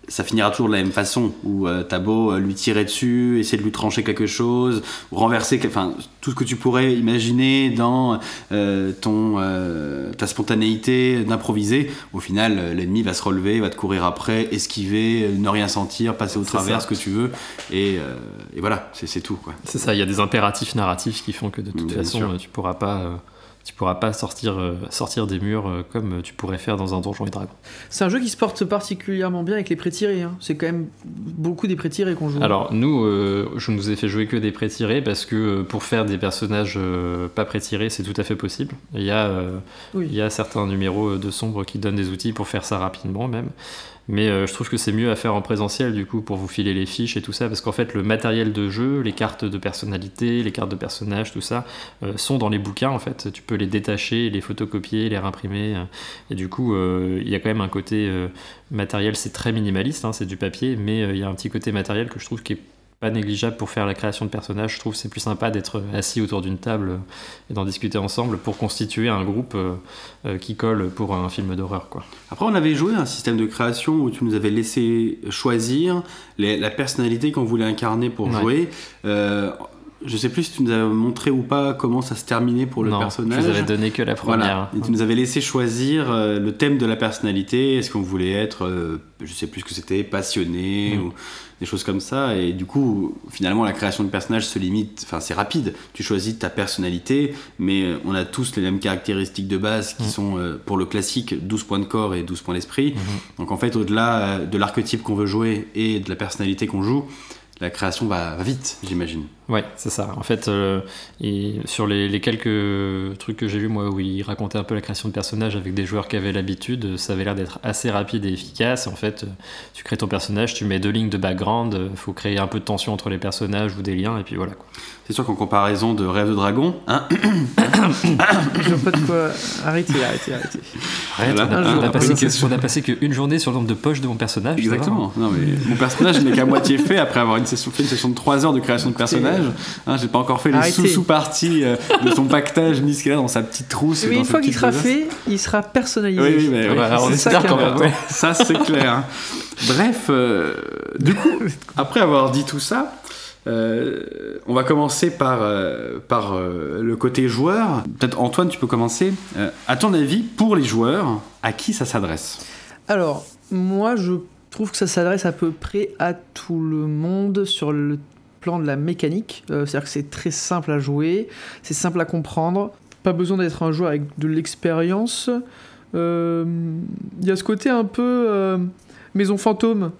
ça finira toujours de la même façon, où euh, t'as beau euh, lui tirer dessus, essayer de lui trancher quelque chose, ou renverser, enfin, tout ce que tu pourrais imaginer dans euh, ton, euh, ta spontanéité d'improviser, au final, l'ennemi va se relever, va te courir après, esquiver, ne rien sentir, passer au travers, ça. ce que tu veux, et, et voilà, c'est tout, quoi. C'est ça, il y a des impératifs narratifs qui font que de toute Bien façon, sûr. tu pourras pas, tu pourras pas sortir, euh, sortir des murs euh, comme tu pourrais faire dans un donjon et dragon. C'est un jeu qui se porte particulièrement bien avec les pré-tirés. hein. C'est quand même beaucoup des pré-tirés qu'on joue. Alors nous, euh, je nous ai fait jouer que des pré-tirés parce que pour faire des personnages pas pré-tirés, c'est tout à fait possible. Il y a, Oui. il y a certains numéros de sombre qui donnent des outils pour faire ça rapidement même. Mais euh, je trouve que c'est mieux à faire en présentiel du coup pour vous filer les fiches et tout ça parce qu'en fait le matériel de jeu, les cartes de personnalité, les cartes de personnages, tout ça euh, sont dans les bouquins en fait. Tu peux les détacher, les photocopier, les réimprimer euh, et du coup il y a quand même un côté matériel, c'est très minimaliste, hein, c'est du papier, mais il y a un petit côté matériel que je trouve qui est pas négligeable pour faire la création de personnages. Je trouve que c'est plus sympa d'être assis autour d'une table et d'en discuter ensemble pour constituer un groupe euh, qui colle pour un film d'horreur quoi. Après, on avait joué un système de création où tu nous avais laissé choisir les- la personnalité qu'on voulait incarner pour Ouais. jouer. Euh, je sais plus si tu nous as montré ou pas comment ça se terminait pour le non, personnage. je vous avais donné que la première. Voilà. Et tu nous avais laissé choisir euh, le thème de la personnalité. Est-ce qu'on voulait être, euh, je sais plus ce que c'était, passionné Mm. ou des choses comme ça. Et du coup, finalement, la création de personnage se limite. Enfin, c'est rapide. Tu choisis ta personnalité, mais euh, on a tous les mêmes caractéristiques de base qui Mm. sont, pour le classique, 12 points de corps et 12 points d'esprit. Mhm. Donc en fait, au-delà de l'archétype qu'on veut jouer et de la personnalité qu'on joue, la création va vite, j'imagine. Ouais, c'est ça. En fait, euh, et sur les, les quelques trucs que j'ai vus, moi, où il racontait un peu la création de personnages avec des joueurs qui avaient l'habitude, euh, ça avait l'air d'être assez rapide et efficace. En fait, euh, tu crées ton personnage, tu mets deux lignes de background, euh, faut créer un peu de tension entre les personnages ou des liens, et puis voilà. C'est sûr qu'en comparaison de Rêve de Dragon, hein, Je vois pas de quoi. Arrêtez, arrêtez, arrêtez. Arrête, Voilà. on, a, on passé que, on a passé qu'une journée sur le nombre de poches de mon personnage. Exactement. Non, mais mon personnage n'est qu'à moitié fait après avoir une session, fait une session de 3 heures de création de personnage. Hein, J'ai pas encore fait les Arrêtez. sous-sous-parties euh, de son pactage mis ce qu'il a dans sa petite trousse. Mais une fois qu'il sera fait, il sera personnalisé. Oui, oui, mais oui, on espère quand même. ouais. Ça, c'est clair. hein. Bref, euh, du coup, après avoir dit tout ça, euh, on va commencer par, euh, par euh, le côté joueur. Peut-être Antoine, tu peux commencer. Euh, à ton avis, pour les joueurs, à qui ça s'adresse? Alors, moi, je trouve que ça s'adresse à peu près à tout le monde sur le plan de la mécanique. Euh, C'est-à-dire que c'est très simple à jouer, c'est simple à comprendre. Pas besoin d'être un joueur avec de l'expérience. Euh, Il y a ce côté un peu euh, maison fantôme.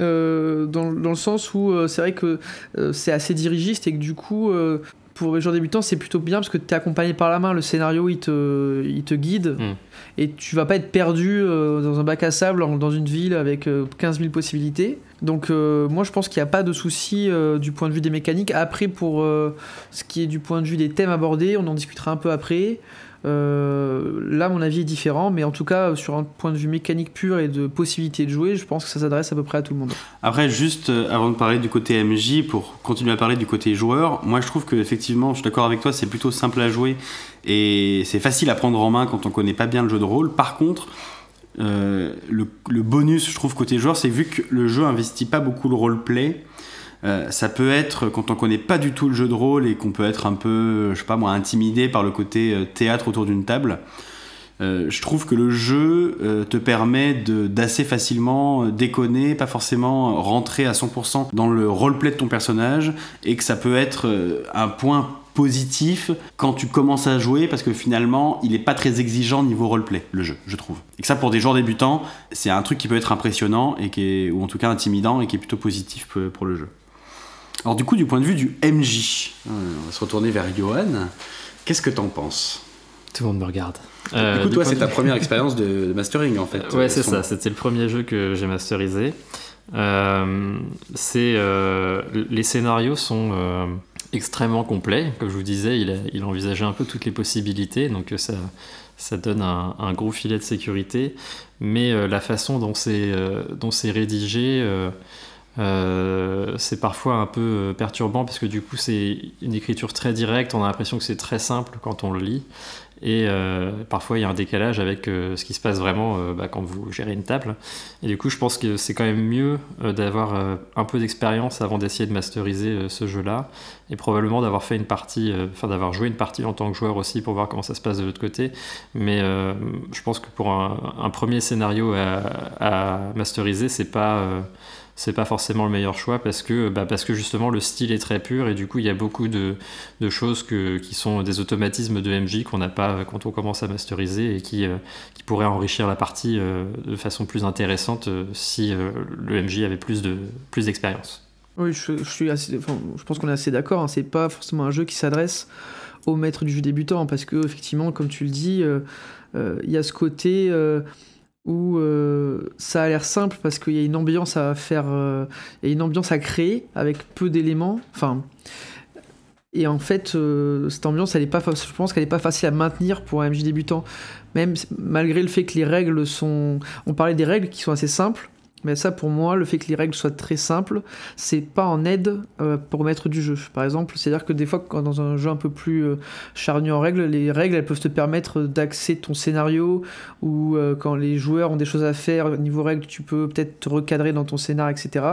euh, dans, le sens où euh, c'est vrai que euh, c'est assez dirigiste et que du coup euh, pour les joueurs débutants c'est plutôt bien parce que tu es accompagné par la main le scénario il te, il te guide Mm. et tu vas pas être perdu euh, dans un bac à sable en- dans une ville avec euh, 15 000 possibilités. Donc euh, moi je pense qu'il n'y a pas de souci euh, du point de vue des mécaniques. Après pour euh, ce qui est du point de vue des thèmes abordés, on en discutera un peu après. Euh, là mon avis est différent, mais en tout cas sur un point de vue mécanique pur et de possibilité de jouer, je pense que ça s'adresse à peu près à tout le monde. Après, juste euh, avant de parler du côté MJ, pour continuer à parler du côté joueur, moi je trouve que effectivement, je suis d'accord avec toi, c'est plutôt simple à jouer et c'est facile à prendre en main quand on connaît pas bien le jeu de rôle. Par contre, euh, le, bonus, je trouve, côté joueur, c'est vu que le jeu investit pas beaucoup le roleplay. Euh, ça peut être quand on connaît pas du tout le jeu de rôle et qu'on peut être un peu, je sais pas moi, intimidé par le côté euh, théâtre autour d'une table. Euh, je trouve que le jeu te permet d'assez facilement déconner, pas forcément rentrer à 100% dans le roleplay de ton personnage, et que ça peut être un point positif quand tu commences à jouer, parce que finalement, il est pas très exigeant niveau roleplay, le jeu, je trouve. Et que ça, pour des joueurs débutants, c'est un truc qui peut être impressionnant, et qui ou en tout cas intimidant, et qui est plutôt positif pour le jeu. Alors du coup, du point de vue du MJ, euh, on va se retourner vers Johan. Qu'est-ce que t'en penses? Tout le monde me regarde. du Euh, coup, du toi, c'est de ta première expérience de, de mastering en fait. Ouais, euh, c'est son- ça. C'était le premier jeu que j'ai masterisé. Euh, c'est euh, les scénarios sont euh, extrêmement complets. Comme je vous disais, il, a, il envisageait un peu toutes les possibilités, donc ça, ça donne un, un gros filet de sécurité. Mais euh, la façon dont c'est euh, dont c'est rédigé. Euh, c'est parfois un peu euh, perturbant parce que du coup c'est une écriture très directe, on a l'impression que c'est très simple quand on le lit et euh, parfois il y a un décalage avec ce qui se passe vraiment bah, quand vous gérez une table. Et du coup, je pense que c'est quand même mieux d'avoir un peu d'expérience avant d'essayer de masteriser ce jeu-là, et probablement d'avoir fait une partie, enfin d'avoir joué une partie en tant que joueur aussi pour voir comment ça se passe de l'autre côté. Mais je pense que pour un, premier scénario à masteriser, c'est pas c'est pas forcément le meilleur choix parce que, bah parce que justement le style est très pur et du coup il y a beaucoup de, de choses que, qui sont des automatismes de MJ qu'on n'a pas quand on commence à masteriser et qui, euh, qui pourraient enrichir la partie euh, de façon plus intéressante euh, si le MJ avait plus de plus d'expérience. Oui, je, je suis assez, je pense qu'on est assez d'accord. Hein, c'est pas forcément un jeu qui s'adresse au maître du jeu débutant parce que effectivement, comme tu le dis, il y a ce côté où euh, ça a l'air simple parce qu'il y a une ambiance à faire, euh, une ambiance à créer avec peu d'éléments. Enfin, et en fait, euh, cette ambiance, elle est pas, je pense qu'elle n'est pas facile à maintenir pour un MJ débutant, même malgré le fait que les règles sont, on parlait des règles qui sont assez simples. Mais ça, pour moi, le fait que les règles soient très simples, c'est pas en aide euh, pour mettre du jeu. Par exemple, c'est-à-dire que des fois, quand dans un jeu un peu plus euh, charnu en règles, les règles, elles peuvent te permettre d'axer ton scénario, ou euh, quand les joueurs ont des choses à faire, au niveau règles, tu peux peut-être te recadrer dans ton scénar, etc.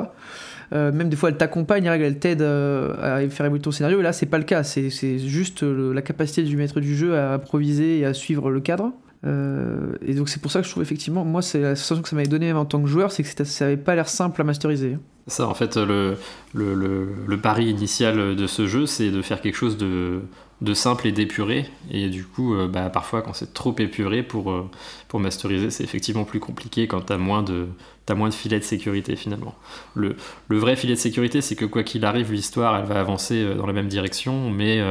même des fois, elles t'accompagnent, les règles, elles t'aident à faire évoluer ton scénario, et là, c'est pas le cas. C'est juste la capacité du maître du jeu à improviser et à suivre le cadre. Euh, et donc c'est pour ça que je trouve effectivement, moi c'est la sensation que ça m'avait donné en tant que joueur, c'est que ça avait pas l'air simple à masteriser. Ça, en fait, le, le, le, le pari initial de ce jeu, c'est de faire quelque chose de, de simple et d'épuré. Et du coup, euh, bah, parfois, quand c'est trop épuré pour, euh, pour masteriser, c'est effectivement plus compliqué quand tu as moins de, as moins de filet de sécurité finalement. Le, vrai filet de sécurité, c'est que quoi qu'il arrive, l'histoire, elle va avancer dans la même direction, mais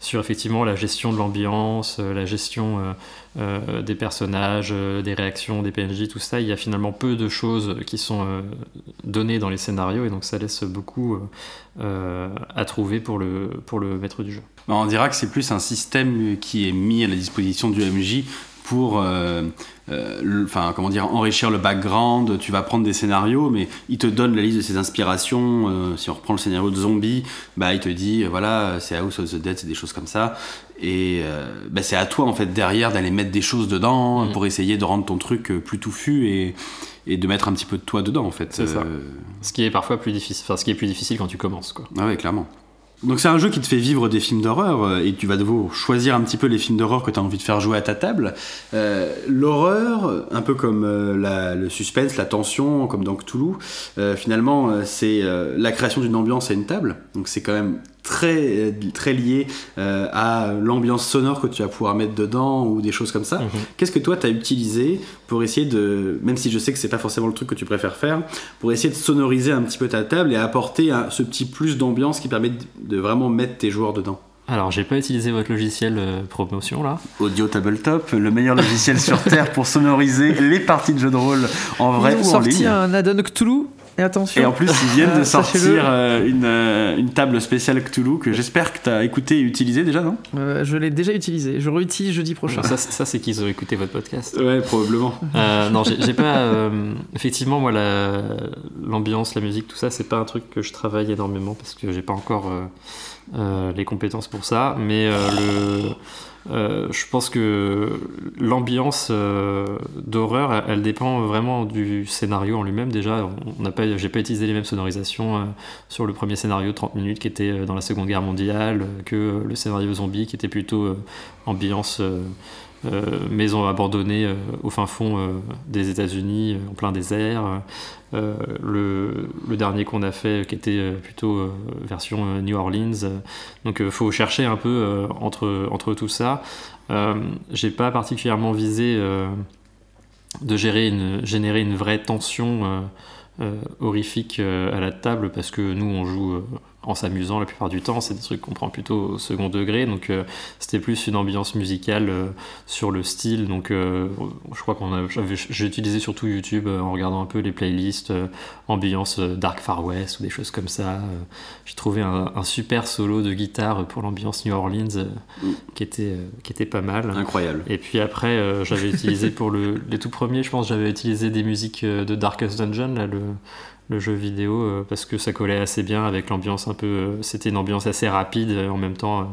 sur effectivement la gestion de l'ambiance, la gestion euh, des personnages, euh, des réactions, des PNJ, tout ça, il y a finalement peu de choses qui sont euh, données dans les scénarios et donc ça laisse beaucoup à trouver pour le, pour le maître du jeu. On dira que c'est plus un système qui est mis à la disposition du MJ pour euh, enfin comment dire, enrichir le background. Tu vas prendre des scénarios, mais il te donne la liste de ses inspirations. Euh, si on reprend le scénario de Zombie, bah il te dit voilà, c'est House of the Dead, c'est des choses comme ça. Et euh, bah, c'est à toi en fait derrière d'aller mettre des choses dedans mm. pour essayer de rendre ton truc plus touffu et, et de mettre un petit peu de toi dedans en fait. C'est ça. Ce qui est parfois plus difficile, enfin ce qui est plus difficile quand tu commences quoi. Ah ouais, clairement. Donc c'est un jeu qui te fait vivre des films d'horreur euh, et tu vas devoir choisir un petit peu les films d'horreur que tu as envie de faire jouer à ta table. Euh, L'horreur, un peu comme euh, le suspense, la tension, comme dans Cthulhu, euh, finalement c'est la création d'une ambiance à une table. Donc c'est quand même très, très lié euh, à l'ambiance sonore que tu vas pouvoir mettre dedans ou des choses comme ça. Mhm. Qu'est-ce que toi tu as utilisé pour essayer de, même si je sais que c'est pas forcément le truc que tu préfères faire, pour essayer de sonoriser un petit peu ta table et apporter ce petit plus d'ambiance qui permet de, vraiment mettre tes joueurs dedans? Alors, j'ai pas utilisé votre logiciel euh, promotion là. Audio Tabletop, le meilleur logiciel sur Terre pour sonoriser les parties de jeux de rôle en vrai ou en ligne. sorti un add-on Cthulhu et attention. Et en plus, ils viennent de euh, sortir euh, une, euh, une, table spéciale Cthulhu que j'espère que tu as écouté et utilisé déjà, non? Je l'ai déjà utilisé. Je réutilise jeudi prochain. Ça, ça c'est qu'ils ont écouté votre podcast. Ouais, probablement. non, j'ai pas. effectivement, moi, l'ambiance, la, musique, tout ça, c'est pas un truc que je travaille énormément parce que j'ai pas encore les compétences pour ça. Mais le euh, je pense que l'ambiance euh, d'horreur, elle, dépend vraiment du scénario en lui-même. Déjà, on j'ai pas utilisé les mêmes sonorisations euh, sur le premier scénario 30 minutes qui était dans la Seconde Guerre mondiale que le scénario zombie qui était plutôt ambiance maison abandonnée euh, au fin fond euh, des États-Unis, en plein désert. Le, le, dernier qu'on a fait, qui était plutôt version New Orleans. donc, il faut chercher un peu entre, entre tout ça. J'ai pas particulièrement visé de gérer une, générer une vraie tension horrifique à la table parce que nous on joue en s'amusant la plupart du temps. C'est des trucs qu'on prend plutôt au second degré. Donc euh, c'était plus une ambiance musicale euh, sur le style. Donc euh, je crois qu'on a, j'ai utilisé surtout YouTube en regardant un peu les playlists, ambiance Dark Far West ou des choses comme ça. j'ai trouvé un, super solo de guitare pour l'ambiance New Orleans qui était qui était pas mal. Incroyable. Et puis après j'avais utilisé pour le, les tout premiers, je pense j'avais utilisé des musiques de Darkest Dungeon là le le jeu vidéo euh, parce que ça collait assez bien avec l'ambiance un peu. Euh, c'était une ambiance assez rapide et en même temps euh,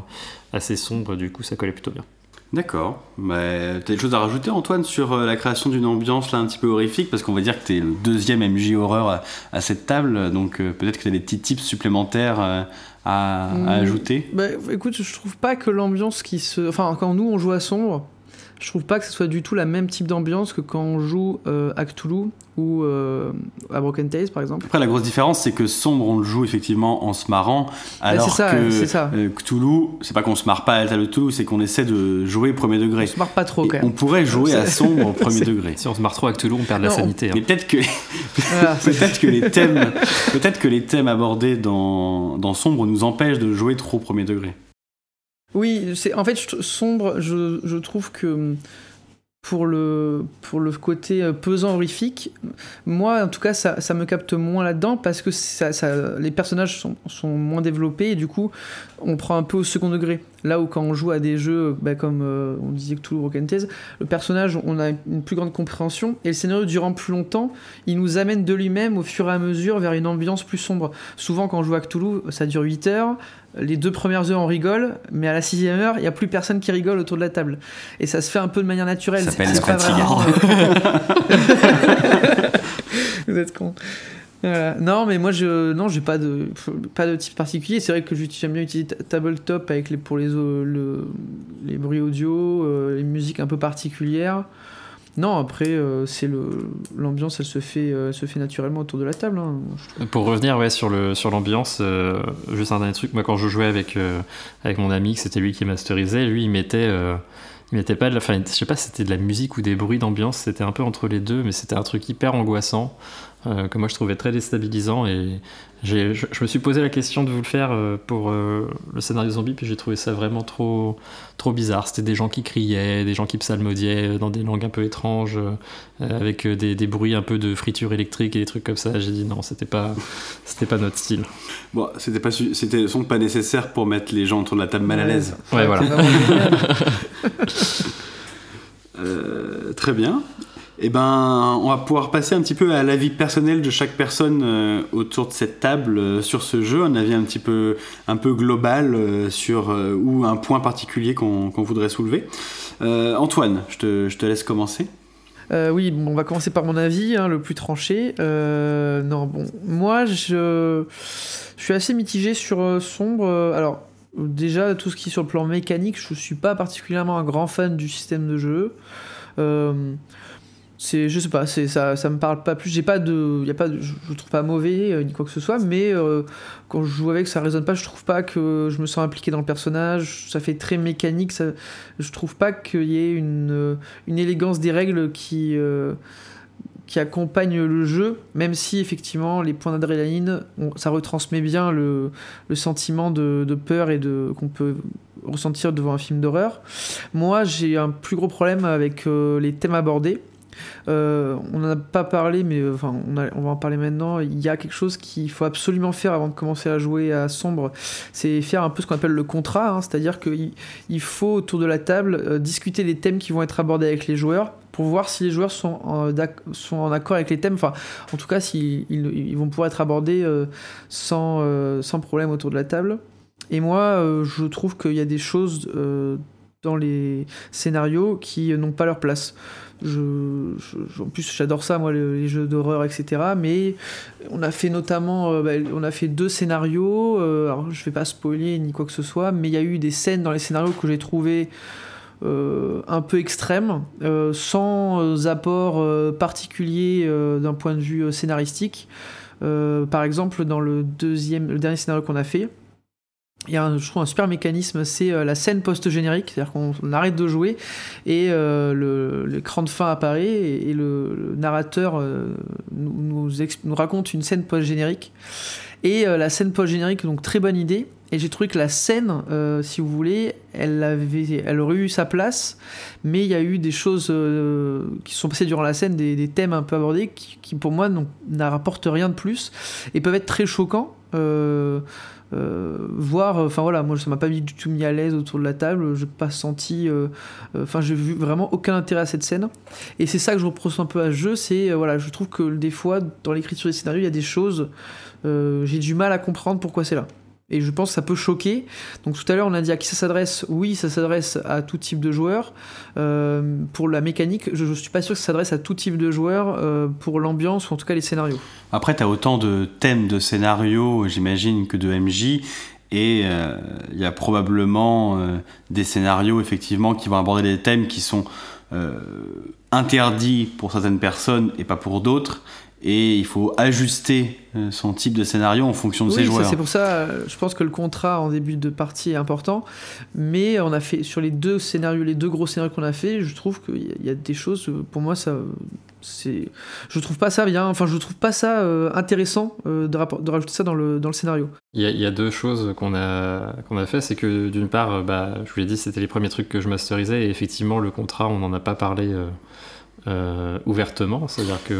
assez sombre, du coup ça collait plutôt bien. D'accord. Bah, T'as des choses à rajouter, Antoine, sur euh, la création d'une ambiance là un petit peu horrifique? Parce qu'on va dire que t'es le deuxième MJ horreur à, à cette table, donc euh, peut-être que t'as des petits tips supplémentaires euh, à, à Mm. ajouter? Bah, écoute, je trouve pas que l'ambiance qui se. Enfin, quand nous on joue à sombre, je trouve pas que ce soit du tout la même type d'ambiance que quand on joue euh, à Cthulhu ou euh, à Broken Tales par exemple. Après, la grosse différence, c'est que Sombre, on le joue effectivement en se marrant, alors c'est ça, que c'est ça. euh, Cthulhu, c'est pas qu'on se marre pas à de Cthulhu, c'est qu'on essaie de jouer premier On degré. se marre pas trop Et quand on même. pourrait jouer à Sombre au premier degré. Si on se marre trop avec Cthulhu, on perd de la Non, sanité. hein. Mais peut-être que Voilà, peut-être que les thèmes peut-être que les thèmes abordés dans, dans Sombre nous empêchent de jouer trop premier degré. Oui, c'est en fait sombre. Je, trouve que pour le pour le côté euh, pesant horrifique, moi en tout cas ça, me capte moins là-dedans parce que les personnages sont, sont moins développés et du coup on prend un peu au second degré. Là où quand on joue à des jeux bah, comme euh, on disait que Broken Tales, le personnage on a une plus grande compréhension et le scénario durant plus longtemps, il nous amène de lui-même au fur et à mesure vers une ambiance plus sombre. Souvent quand on joue à Cthulhu, ça dure 8 heures. Les deux premières heures on rigole, mais à la sixième heure, il n'y a plus personne qui rigole autour de la table. Et ça se fait un peu de manière naturelle. Ça s'appelle vraiment- Vous êtes con. Voilà. Non, mais moi, je non, j'ai pas de pas de type particulier. C'est vrai que j'aime bien utiliser ta- Tabletop avec les pour les le- les bruits audio, euh, les musiques un peu particulières. Non, après, euh, c'est le l'ambiance, elle se fait euh, se fait naturellement autour de la table. hein. Pour revenir ouais, sur le sur l'ambiance, euh, juste un dernier truc. Moi, quand je jouais avec avec mon ami, c'était lui qui masterisait, lui, il mettait il mettait pas de la, enfin, je sais pas, c'était de la musique ou des bruits d'ambiance. C'était un peu entre les deux, mais c'était un truc hyper angoissant euh, que moi je trouvais très déstabilisant et je, je me suis posé la question de vous le faire euh, pour euh, le scénario zombie, puis j'ai trouvé ça vraiment trop trop bizarre. C'était des gens qui criaient, des gens qui psalmodiaient dans des langues un peu étranges, euh, avec des, des bruits un peu de friture électrique et des trucs comme ça. J'ai dit non, c'était pas c'était pas notre style. Bon, c'était pas c'était sans doute pas nécessaire pour mettre les gens autour de la table mal à l'aise. Ouais, voilà. Euh, très bien. Eh ben, on va pouvoir passer un petit peu à l'avis personnel de chaque personne euh, autour de cette table euh, sur ce jeu, un avis un petit peu, un peu global euh, sur ou un point particulier qu'on voudrait soulever. Antoine, je te, laisse commencer. Oui, on va commencer par mon avis, hein, le plus tranché. Non, moi, je, suis assez mitigé sur Sombre. Alors, déjà, tout ce qui est sur le plan mécanique, je suis pas particulièrement un grand fan du système de jeu. C'est, je sais pas, c'est ça, ça me parle pas plus. J'ai pas de, y a pas, je, je trouve pas mauvais euh, ni quoi que ce soit, mais euh, quand je joue avec, ça résonne pas. Je trouve pas que je me sens impliqué dans le personnage. Ça fait très mécanique. Ça, je trouve pas qu'il y ait une euh, une élégance des règles qui, qui accompagne le jeu, même si effectivement les points d'adrénaline, ça retransmet bien le, le sentiment de, de peur et de qu'on peut ressentir devant un film d'horreur. Moi, j'ai un plus gros problème avec les thèmes abordés. Euh, on n'en a pas parlé, mais euh, on, va en parler maintenant. Il y a quelque chose qu'il faut absolument faire avant de commencer à jouer à Sombre, c'est faire un peu ce qu'on appelle le contrat, hein, c'est-à-dire qu'il il faut autour de la table euh, discuter des thèmes qui vont être abordés avec les joueurs pour voir si les joueurs sont en, accord avec les thèmes, enfin en tout cas s'ils ils, ils vont pouvoir être abordés sans, problème autour de la table. Et moi je trouve qu'il y a des choses dans les scénarios qui n'ont pas leur place. En plus, j'adore ça, moi, le- les jeux d'horreur, etc. Mais on a fait notamment, euh, bah, on a fait deux scénarios. euh, alors, je vais pas spoiler ni quoi que ce soit, mais il y a eu des scènes dans les scénarios que j'ai trouvé euh, un peu extrêmes, euh, sans apport particulier d'un point de vue scénaristique. Par exemple, dans le deuxième, le dernier scénario qu'on a fait, il y a un, je trouve un super mécanisme, c'est euh, la scène post-générique, c'est-à-dire qu'on on arrête de jouer et euh, l'écran de fin apparaît et, le, narrateur euh, nous, raconte une scène post-générique. Et euh, la scène post-générique, donc très bonne idée. Et j'ai trouvé que la scène, si vous voulez, elle, avait, elle aurait eu sa place, mais il y a eu des choses qui sont passées durant la scène, des, thèmes un peu abordés, qui, pour moi n'apportent rien de plus et peuvent être très choquants. Euh, voir, enfin voilà, moi ça m'a pas du tout mis à l'aise autour de la table, j'ai pas senti, euh, euh, enfin j'ai vu vraiment aucun intérêt à cette scène. Et c'est ça que je reproche un peu à ce jeu, c'est euh, voilà, je trouve que des fois dans l'écriture des scénarios il y a des choses, euh, j'ai du mal à comprendre pourquoi c'est là. Et je pense que ça peut choquer. Donc tout à l'heure, on a dit à qui ça s'adresse. Oui, ça s'adresse à tout type de joueurs. Euh, pour la mécanique, je ne suis pas sûr que ça s'adresse à tout type de joueurs euh, pour l'ambiance ou en tout cas les scénarios. Après, tu as autant de thèmes de scénarios, j'imagine, que de MJ. Et euh, il y a probablement des scénarios, effectivement, qui vont aborder des thèmes qui sont interdits pour certaines personnes et pas pour d'autres et il faut ajuster euh, son type de scénario en fonction de ses joueurs. C'est pour ça, euh, je pense que le contrat en début de partie est important, mais on a fait sur les deux scénarios, les deux gros scénarios qu'on a fait, je trouve qu'il y a des choses, pour moi, ça, c'est, je trouve pas ça bien, enfin je trouve pas ça euh, intéressant de, de, rajouter ça dans le, dans le scénario. Il y, a, deux choses qu'on a, qu'on a fait, c'est que d'une part, bah, je vous l'ai dit, c'était les premiers trucs que je masterisais, et effectivement le contrat, on n'en a pas parlé. Euh, ouvertement, c'est-à-dire que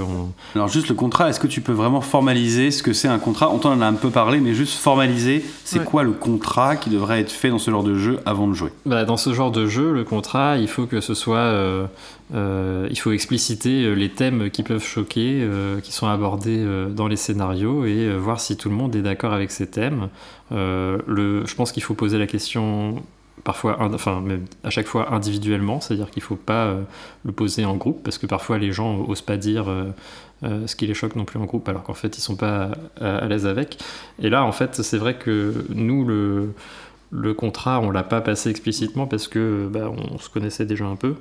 Alors juste le contrat, est-ce que tu peux vraiment formaliser ce que c'est un contrat? On en a un peu parlé, mais juste formaliser, c'est quoi le contrat qui devrait être fait dans ce genre de jeu avant de jouer? Bah, Dans ce genre de jeu, le contrat, il faut que ce soit... Euh, euh, il faut expliciter les thèmes qui peuvent choquer, qui sont abordés dans les scénarios, et voir si tout le monde est d'accord avec ces thèmes. le, je pense qu'il faut poser la question parfois, enfin, à chaque fois individuellement, c'est-à-dire qu'il ne faut pas euh, le poser en groupe, parce que parfois les gens n'osent pas dire euh, euh, ce qui les choque non plus en groupe, alors qu'en fait ils ne sont pas à, l'aise avec. Et là, en fait, c'est vrai que nous, le, le contrat, on ne l'a pas passé explicitement parce que bah, on se connaissait déjà un peu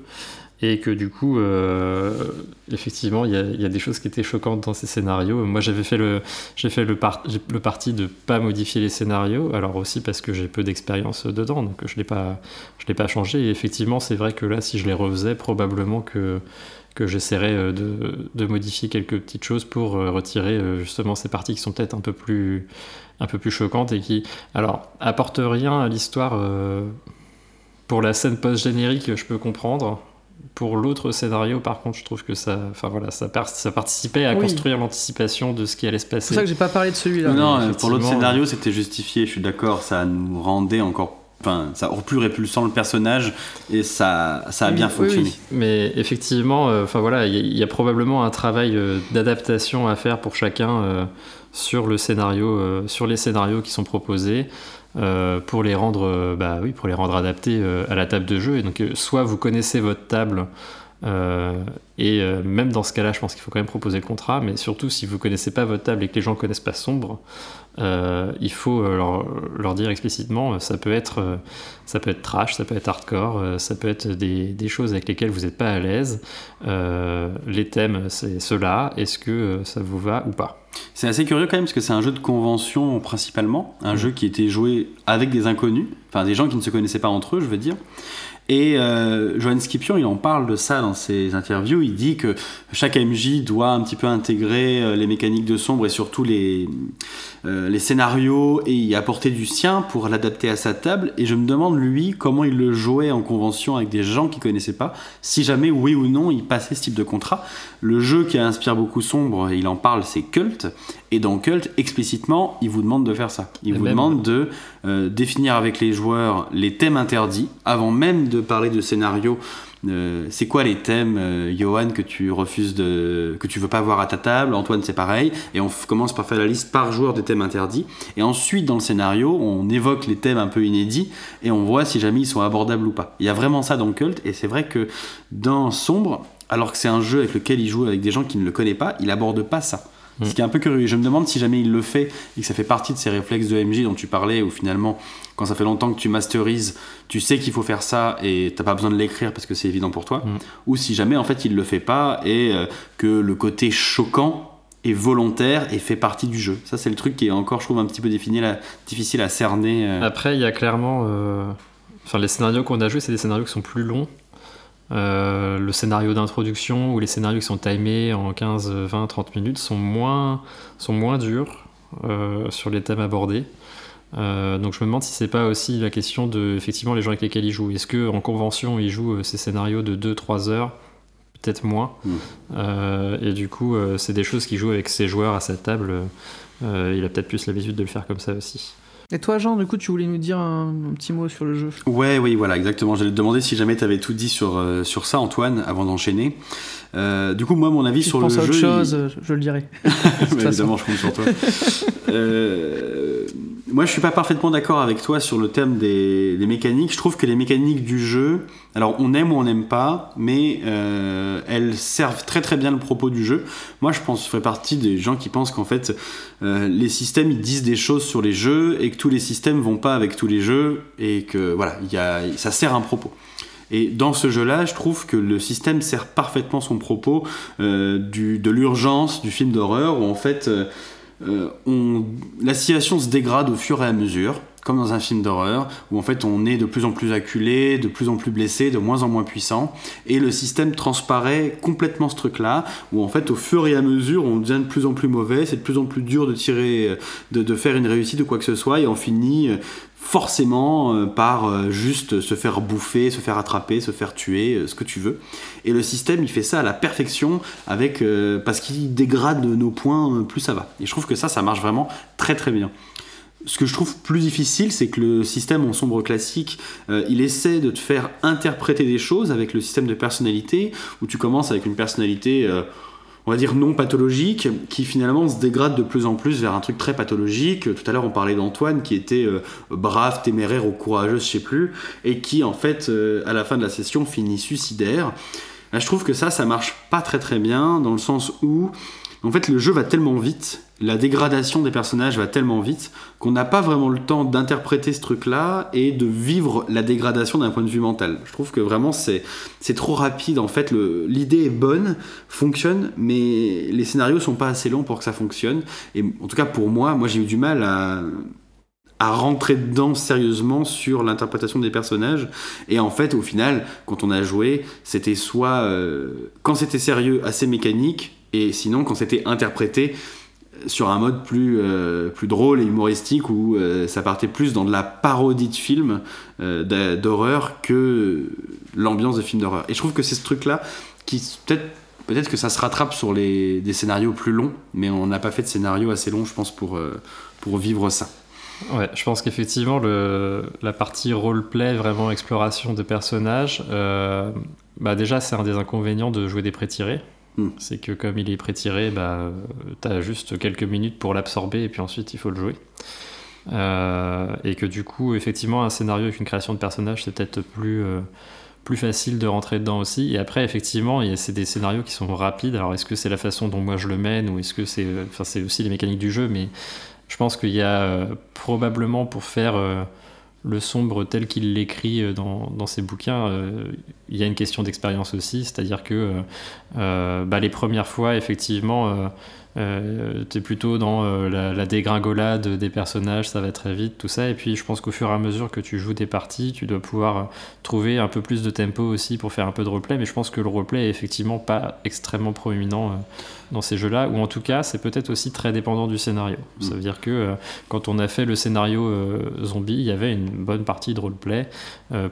et que du coup, euh, effectivement, il y, a des choses qui étaient choquantes dans ces scénarios. Moi, j'avais fait le, j'ai fait le, parti de pas modifier les scénarios, alors aussi parce que j'ai peu d'expérience dedans, donc je l'ai pas, je l'ai pas changé. Et effectivement, c'est vrai que là, si je les refaisais, probablement que que j'essaierais euh, de, de, modifier quelques petites choses pour euh, retirer justement ces parties qui sont peut-être un peu plus un peu plus choquantes et qui alors apportent rien à l'histoire pour la scène post-générique je peux comprendre pour l'autre scénario, par contre, je trouve que ça, enfin voilà, ça, ça participait à construire l'anticipation de ce qui allait se passer. C'est pour ça que j'ai pas parlé de celui-là. Non, pour l'autre scénario, c'était justifié. Je suis d'accord, ça nous rendait encore Enfin, ça aurait plus répulsant le personnage et ça, ça a bien fonctionné. Mais effectivement, euh, enfin voilà, il y, a probablement un travail euh, d'adaptation à faire pour chacun euh, sur le scénario, sur les scénarios qui sont proposés. Euh, pour les rendre, euh, bah oui, pour les rendre adaptés euh, à la table de jeu. Et donc, soit vous connaissez votre table, et même dans ce cas-là, je pense qu'il faut quand même proposer le contrat, mais surtout si vous connaissez pas votre table et que les gens connaissent pas Sombre, il faut leur, dire explicitement, ça peut être, ça peut être trash, ça peut être hardcore, ça peut être des, des, choses avec lesquelles vous n'êtes pas à l'aise. les thèmes, c'est cela. Est-ce que ça vous va ou pas? C'est assez curieux quand même parce que c'est un jeu de convention principalement, un jeu qui était joué avec des inconnus, enfin des gens qui ne se connaissaient pas entre eux, je veux dire. Et euh, Johan Scipion, il en parle de ça dans ses interviews. Il dit que chaque MJ doit un petit peu intégrer euh, les mécaniques de sombre et surtout les, euh, les scénarios et y apporter du sien pour l'adapter à sa table. Et je me demande, lui, comment il le jouait en convention avec des gens qu'il connaissait pas, si jamais, oui ou non, il passait ce type de contrat. Le jeu qui inspire beaucoup sombre, il en parle, c'est Cult. Et dans Cult, explicitement, il vous demande de faire ça. Il vous demande de euh, définir avec les joueurs les thèmes interdits, avant même de parler de scénario. Euh, c'est quoi les thèmes, euh, Johan, que tu refuses de, que tu veux pas voir à ta table Antoine, c'est pareil. Et on commence par faire la liste par joueur des thèmes interdits. Et ensuite, dans le scénario, on évoque les thèmes un peu inédits et on voit si jamais ils sont abordables ou pas. Il y a vraiment ça dans Cult. Et c'est vrai que dans Sombre, alors que c'est un jeu avec lequel il joue avec des gens qui ne le connaissent pas, il aborde pas ça. Mm. Ce qui est un peu curieux. Je me demande si jamais il le fait et que ça fait partie de ces réflexes de MJ dont tu parlais, où finalement, quand ça fait longtemps que tu masterises, tu sais qu'il faut faire ça et t'as pas besoin de l'écrire parce que c'est évident pour toi. Mm. Ou si jamais en fait il le fait pas et euh, que le côté choquant est volontaire et fait partie du jeu. Ça c'est le truc qui est encore, je trouve, un petit peu défini, difficile à cerner. Euh. Après, il y a clairement, euh, enfin les scénarios qu'on a joués, c'est des scénarios qui sont plus longs. Euh, le scénario d'introduction ou les scénarios qui sont timés en 15, 20, 30 minutes sont moins, sont moins durs euh, sur les thèmes abordés. Euh, donc je me demande si c'est pas aussi la question de effectivement les gens avec lesquels ils jouent. Est-ce que en convention ils jouent ces scénarios de 2-3 heures, peut-être moins, mm. et du coup c'est des choses qu'il joue avec ses joueurs à sa table. il a peut-être plus l'habitude de le faire comme ça aussi. Et toi, Jean, du coup, tu voulais nous dire un, petit mot sur le jeu Ouais, oui, voilà, exactement. J'allais te demander si jamais tu avais tout dit sur, euh, sur ça, Antoine, avant d'enchaîner. Euh, du coup, moi, mon avis sur le jeu. à autre chose, je le dirai. évidemment, je compte sur toi. Euh, moi, je suis pas parfaitement d'accord avec toi sur le thème des, mécaniques. Je trouve que les mécaniques du jeu, alors on aime ou on n'aime pas, mais euh, elles servent très très bien le propos du jeu. Moi, je pense, je fais partie des gens qui pensent qu'en fait, euh, les systèmes ils disent des choses sur les jeux et que tous les systèmes vont pas avec tous les jeux et que voilà, il y a, ça sert un propos. Et dans ce jeu-là, je trouve que le système sert parfaitement son propos euh, de l'urgence du film d'horreur, où en fait, on, la situation se dégrade au fur et à mesure, comme dans un film d'horreur, où en fait on est de plus en plus acculé, de plus en plus blessé, de moins en moins puissant, et le système transparaît complètement ce truc-là, où en fait au fur et à mesure on devient de plus en plus mauvais, c'est de plus en plus dur de tirer, de, de faire une réussite ou quoi que ce soit, et on finit euh, forcément euh, par euh, juste se faire bouffer, se faire attraper, se faire tuer, euh, ce que tu veux. Et le système, il fait ça à la perfection avec parce qu'il dégrade nos points, plus ça va. Et je trouve que ça, ça marche vraiment très très bien. Ce que je trouve plus difficile, c'est que le système en sombre classique, il essaie de te faire interpréter des choses avec le système de personnalité, où tu commences avec une personnalité, on va dire non pathologique, qui finalement se dégrade de plus en plus vers un truc très pathologique. Tout à l'heure, on parlait d'Antoine, qui était euh, brave, téméraire ou courageux, je sais plus, et qui en fait, euh, à la fin de la session, finit suicidaire. Je trouve que ça, ça marche pas très très bien, dans le sens où, en fait, le jeu va tellement vite, la dégradation des personnages va tellement vite, qu'on n'a pas vraiment le temps d'interpréter ce truc-là et de vivre la dégradation d'un point de vue mental. Je trouve que vraiment, c'est trop rapide. En fait, l'idée est bonne, fonctionne, mais les scénarios sont pas assez longs pour que ça fonctionne. Et en tout cas, pour moi, moi, j'ai eu du mal à à rentrer dedans sérieusement sur l'interprétation des personnages et en fait au final quand on a joué c'était soit euh, quand c'était sérieux assez mécanique et sinon quand c'était interprété sur un mode plus, euh, plus drôle et humoristique où euh, ça partait plus dans de la parodie de film euh, d'horreur que l'ambiance de film d'horreur et je trouve que c'est ce truc là qui peut-être peut-être que ça se rattrape sur les, des scénarios plus longs mais on n'a pas fait de scénario assez long je pense pour, pour vivre ça Ouais, je pense qu'effectivement, la partie roleplay, vraiment exploration de personnages, bah déjà, c'est un des inconvénients de jouer des pré-tirés. Mm. C'est que comme il est pré-tiré, bah, t'as juste quelques minutes pour l'absorber et puis ensuite il faut le jouer. Euh, et que du coup, effectivement, un scénario avec une création de personnage, c'est peut-être plus, euh, plus facile de rentrer dedans aussi. Et après, effectivement, c'est des scénarios qui sont rapides. Alors, est-ce que c'est la façon dont moi je le mène ou est-ce que c'est enfin, c'est aussi les mécaniques du jeu Mais je pense qu'il y a euh, probablement pour faire le sombre tel qu'il l'écrit euh, dans, ses bouquins, euh, il y a une question d'expérience aussi. C'est-à-dire que euh, bah, les premières fois, effectivement, euh, t'es plutôt dans euh, la, la dégringolade des personnages, ça va très vite, tout ça. Et puis je pense qu'au fur et à mesure que tu joues des parties, tu dois pouvoir trouver un peu plus de tempo aussi pour faire un peu de roleplay. Mais je pense que le roleplay est effectivement pas extrêmement proéminent euh, dans ces jeux-là. Ou en tout cas, c'est peut-être aussi très dépendant du scénario. Ça veut dire que euh, quand on a fait le scénario zombie, il y avait une bonne partie de roleplay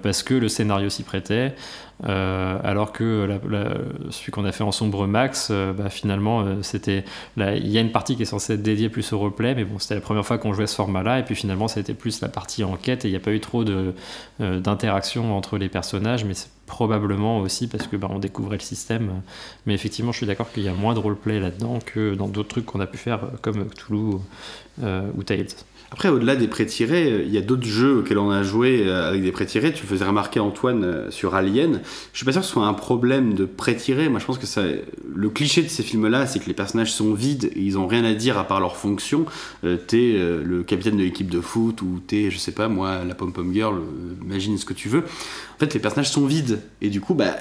parce que le scénario s'y prêtait. Euh, alors que la- celui qu'on a fait en sombre max, euh, bah, finalement, euh, c'était il y a une partie qui est censée être dédiée plus au replay, mais bon, c'était la première fois qu'on jouait ce format-là, et puis finalement, c'était plus la partie enquête, et il n'y a pas eu trop d'interaction entre les personnages, mais c'est probablement aussi parce que bah, on découvrait le système. Mais effectivement, je suis d'accord qu'il y a moins de roleplay là-dedans que dans d'autres trucs qu'on a pu faire, comme Cthulhu ou Tales. Après, au-delà des pré-tirés, euh, il y a d'autres jeux auxquels on a joué euh, avec des pré-tirés. Tu faisais remarquer, Antoine, euh, sur Alien. Je suis pas sûr que ce soit un problème de pré-tirés. Moi, je pense que ça, le cliché de ces films-là, c'est que les personnages sont vides et ils ont rien à dire à part leur fonction. Euh, t'es euh, le capitaine de l'équipe de foot ou t'es, je sais pas, moi, la pom-pom girl, euh, imagine ce que tu veux. En fait, les personnages sont vides. Et du coup, bah...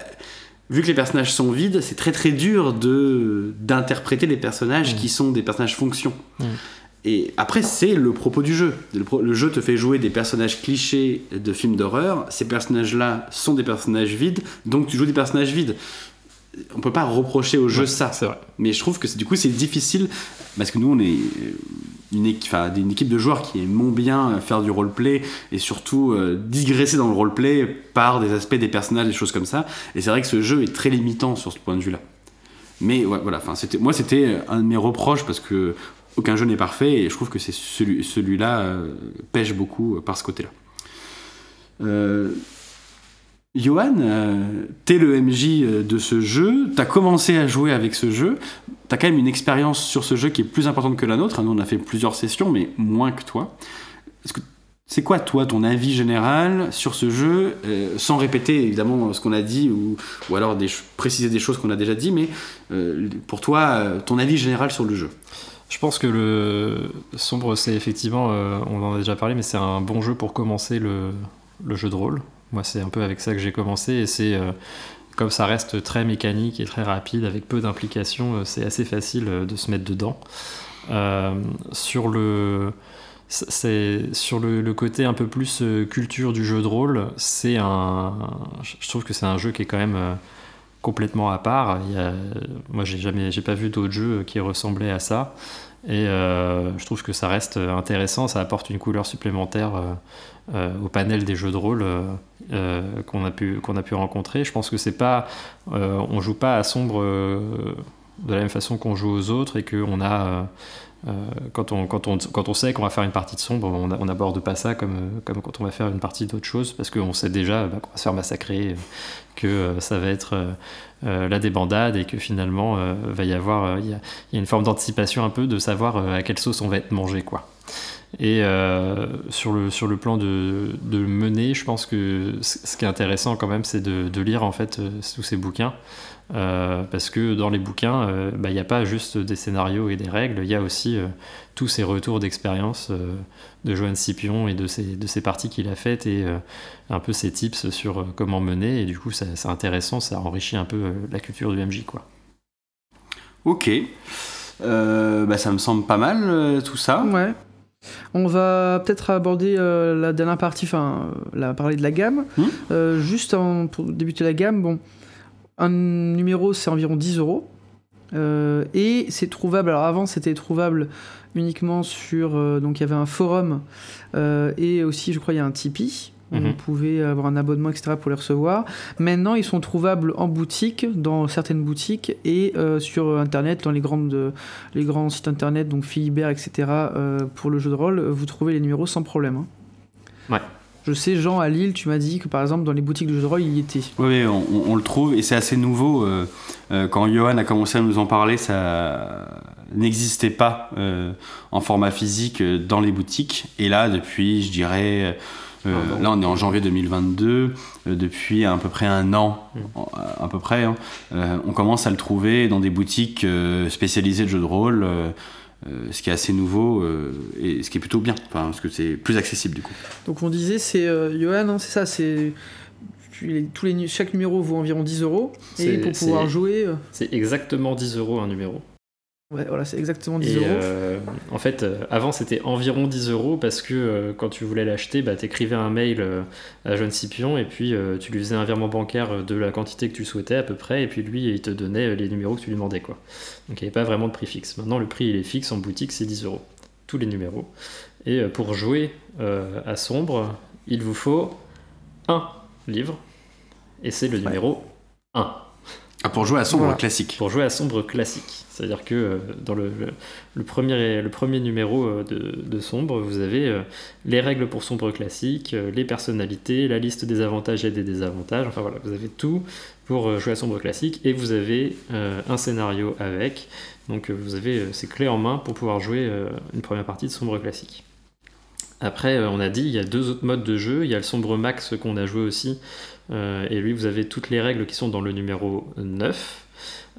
Vu que les personnages sont vides, c'est très très dur de d'interpréter des personnages Mm. qui sont des personnages fonction. Mm. Et après, c'est le propos du jeu. Le, pro- le jeu te fait jouer des personnages clichés de films d'horreur. Ces personnages-là sont des personnages vides, donc tu joues des personnages vides. On peut pas reprocher au jeu Ouais, ça. C'est vrai. Mais je trouve que du coup, c'est difficile parce que nous, on est euh, une équipe, une équipe de joueurs qui aimons bien faire du roleplay et surtout euh, digresser dans le roleplay par des aspects des personnages, des choses comme ça. Et c'est vrai que ce jeu est très limitant sur ce point de vue-là. Mais ouais, voilà, enfin, c'était, moi, c'était un de mes reproches parce que aucun jeu n'est parfait et je trouve que c'est celui, celui-là euh, pêche beaucoup euh, par ce côté-là. Euh, Johan, euh, t'es le MJ de ce jeu, t'as commencé à jouer avec ce jeu, t'as quand même une expérience sur ce jeu qui est plus importante que la nôtre. Nous, on a fait plusieurs sessions, mais moins que toi. c'est quoi, toi, ton avis général sur ce jeu, sans répéter évidemment ce qu'on a dit ou, ou alors préciser des choses qu'on a déjà dit, mais pour toi, ton avis général sur le jeu? Je pense que le Sombre, c'est effectivement, on en a déjà parlé, mais c'est un bon jeu pour commencer le, jeu de rôle. Moi, c'est un peu avec ça que j'ai commencé et c'est. comme ça reste très mécanique et très rapide, avec peu d'implications, c'est assez facile de se mettre dedans. sur le, c'est sur le, côté un peu plus euh, culture du jeu de rôle, c'est un, je trouve que c'est un jeu qui est quand même euh, complètement à part. Moi, j'ai jamais, j'ai pas vu d'autres jeux qui ressemblaient à ça, et euh, je trouve que ça reste intéressant. Ça apporte une couleur supplémentaire au panel des jeux de rôle qu'on a pu qu'on a pu rencontrer. Je pense que c'est pas, on joue pas à sombre de la même façon qu'on joue aux autres et qu'on a euh, quand, on, quand, on, quand on sait qu'on va faire une partie de sombre, on n'aborde pas ça comme, comme quand on va faire une partie d'autre chose, parce qu'on sait déjà bah, qu'on va se faire massacrer, que euh, ça va être euh, la débandade et que finalement, y avoir il y, a, une forme d'anticipation un peu de savoir à quelle sauce on va être mangé. Quoi. Et sur, le, sur le plan de, de, mener, je pense que ce qui est intéressant quand même, c'est de, de, lire en fait tous ces bouquins. Euh, parce que dans les bouquins, euh, bah, il n'y a pas juste des scénarios et des règles, il y a aussi euh, tous ces retours d'expérience de Johan Scipion et de ces, de ces parties qu'il a faites et un peu ses tips sur comment mener. Et du coup, c'est intéressant, ça enrichit un peu la culture du MJ. Quoi. Ok. bah, ça me semble pas mal tout ça. Ouais. On va peut-être aborder la dernière partie, enfin, la parler de la gamme. Hmm? juste pour débuter la gamme, bon, un numéro, c'est environ 10 euros. Euh, et c'est trouvable, alors avant c'était trouvable uniquement sur, euh, donc il y avait un forum euh, et aussi je crois il y a un Tipeee, mhm. on pouvait avoir un abonnement etc pour les recevoir. Maintenant ils sont trouvables en boutique, dans certaines boutiques et sur internet, dans les, grandes, les grands sites internet, donc Philibert etc pour le jeu de rôle, vous trouvez les numéros sans problème. Hein. Ouais. Je sais, Jean, à Lille, tu m'as dit que par exemple dans les boutiques de jeux de rôle, il y était. Oui, on, le trouve et c'est assez nouveau. Euh, euh, quand Johan a commencé à nous en parler, ça n'existait pas euh, en format physique dans les boutiques. Et là, depuis, je dirais, ah, là on est en janvier 2022, depuis à, peu près un an, mm. à peu près, hein, on commence à le trouver dans des boutiques spécialisées de jeux de rôle. Euh, ce qui est assez nouveau euh, et ce qui est plutôt bien, parce que c'est plus accessible du coup. Donc on disait, c'est euh, Johan, hein, c'est ça, c'est tous les, chaque numéro vaut environ 10 euros et pour pouvoir jouer. C'est exactement 10 euros un numéro. Ouais, voilà, c'est exactement 10 euros. Euh, en fait, euh, avant c'était environ 10 euros parce que euh, quand tu voulais l'acheter, bah, tu écrivais un mail à Jeune Scipion et puis tu lui faisais un virement bancaire de la quantité que tu souhaitais à peu près et puis lui il te donnait les numéros que tu lui demandais. Quoi. Donc il n'y avait pas vraiment de prix fixe. Maintenant le prix il est fixe en boutique, c'est 10 euros. Tous les numéros. Et pour jouer à Sombre, il vous faut un livre et c'est le numéro 1. Ah, pour jouer à sombre classique. Pour jouer à sombre classique. C'est-à-dire que euh, dans le, premier, numéro euh, de, sombre, vous avez euh, les règles pour sombre classique, les personnalités, la liste des avantages et des désavantages. Enfin voilà, vous avez tout pour jouer à sombre classique et vous avez un scénario avec. Donc vous avez ces clés en main pour pouvoir jouer une première partie de sombre classique. Après, on a dit, il y a deux autres modes de jeu. Il y a le sombre max qu'on a joué aussi, et lui, vous avez toutes les règles qui sont dans le numéro 9.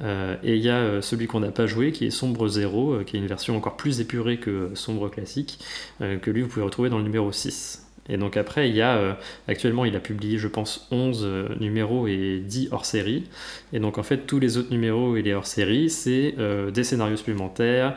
Euh, et il y a euh, celui qu'on n'a pas joué qui est Sombre 0, qui est une version encore plus épurée que Sombre classique, que lui vous pouvez retrouver dans le numéro 6. Et donc après, il y a, euh, actuellement, il a publié, je pense, 11 euh, numéros et 10 hors-série. Et donc en fait, tous les autres numéros et les hors-série, c'est euh, des scénarios supplémentaires,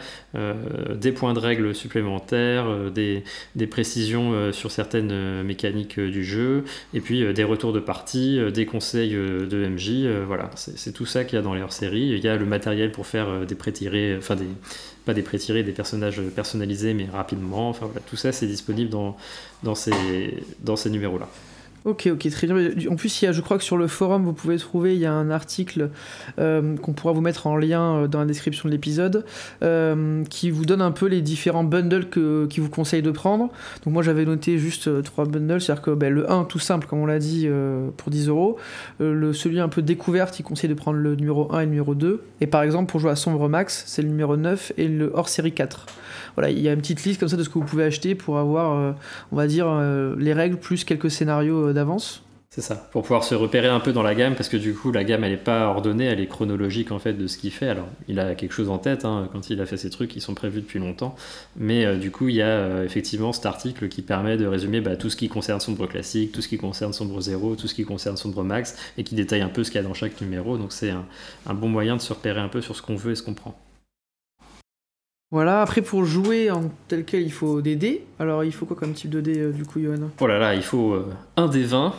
des points de règles supplémentaires, des, des, précisions sur certaines mécaniques du jeu, et puis des retours de partie, des conseils de MJ. voilà, c'est tout ça qu'il y a dans les hors-série. Il y a le matériel pour faire des pré-tirés, enfin des pas des pré-tirés, des personnages personnalisés, mais rapidement. Enfin, tout ça, c'est disponible dans, dans ces, dans ces numéros-là. Ok, ok, très bien. En plus, il y a, je crois que sur le forum, vous pouvez trouver, il y a un article euh, qu'on pourra vous mettre en lien euh, dans la description de l'épisode, euh, qui vous donne un peu les différents bundles que, qui vous conseille de prendre. Donc moi, j'avais noté juste trois bundles, c'est-à-dire que ben, le 1, tout simple, comme on l'a dit, pour 10 euros. Le Celui un peu découverte, il conseille de prendre le numéro 1 et le numéro 2. Et par exemple, pour jouer à Sombre Max, c'est le numéro 9 et le hors série 4. Voilà, il y a une petite liste comme ça de ce que vous pouvez acheter pour avoir, euh, on va dire, euh, les règles plus quelques scénarios euh, d'avance. C'est ça, pour pouvoir se repérer un peu dans la gamme, parce que du coup, la gamme, elle n'est pas ordonnée, elle est chronologique en fait de ce qu'il fait. Alors, il a quelque chose en tête, hein, quand il a fait ces trucs, ils sont prévus depuis longtemps. Mais du coup, il y a effectivement cet article qui permet de résumer bah, tout ce qui concerne Sombre Classique, tout ce qui concerne Sombre Zéro, tout ce qui concerne Sombre Max, et qui détaille un peu ce qu'il y a dans chaque numéro. Donc, c'est un, un bon moyen de se repérer un peu sur ce qu'on veut et ce qu'on prend. Voilà, après pour jouer en tel quel, il faut des dés. Alors il faut quoi comme type de dés euh, du coup, Johan? Oh là là, il faut euh, un des 20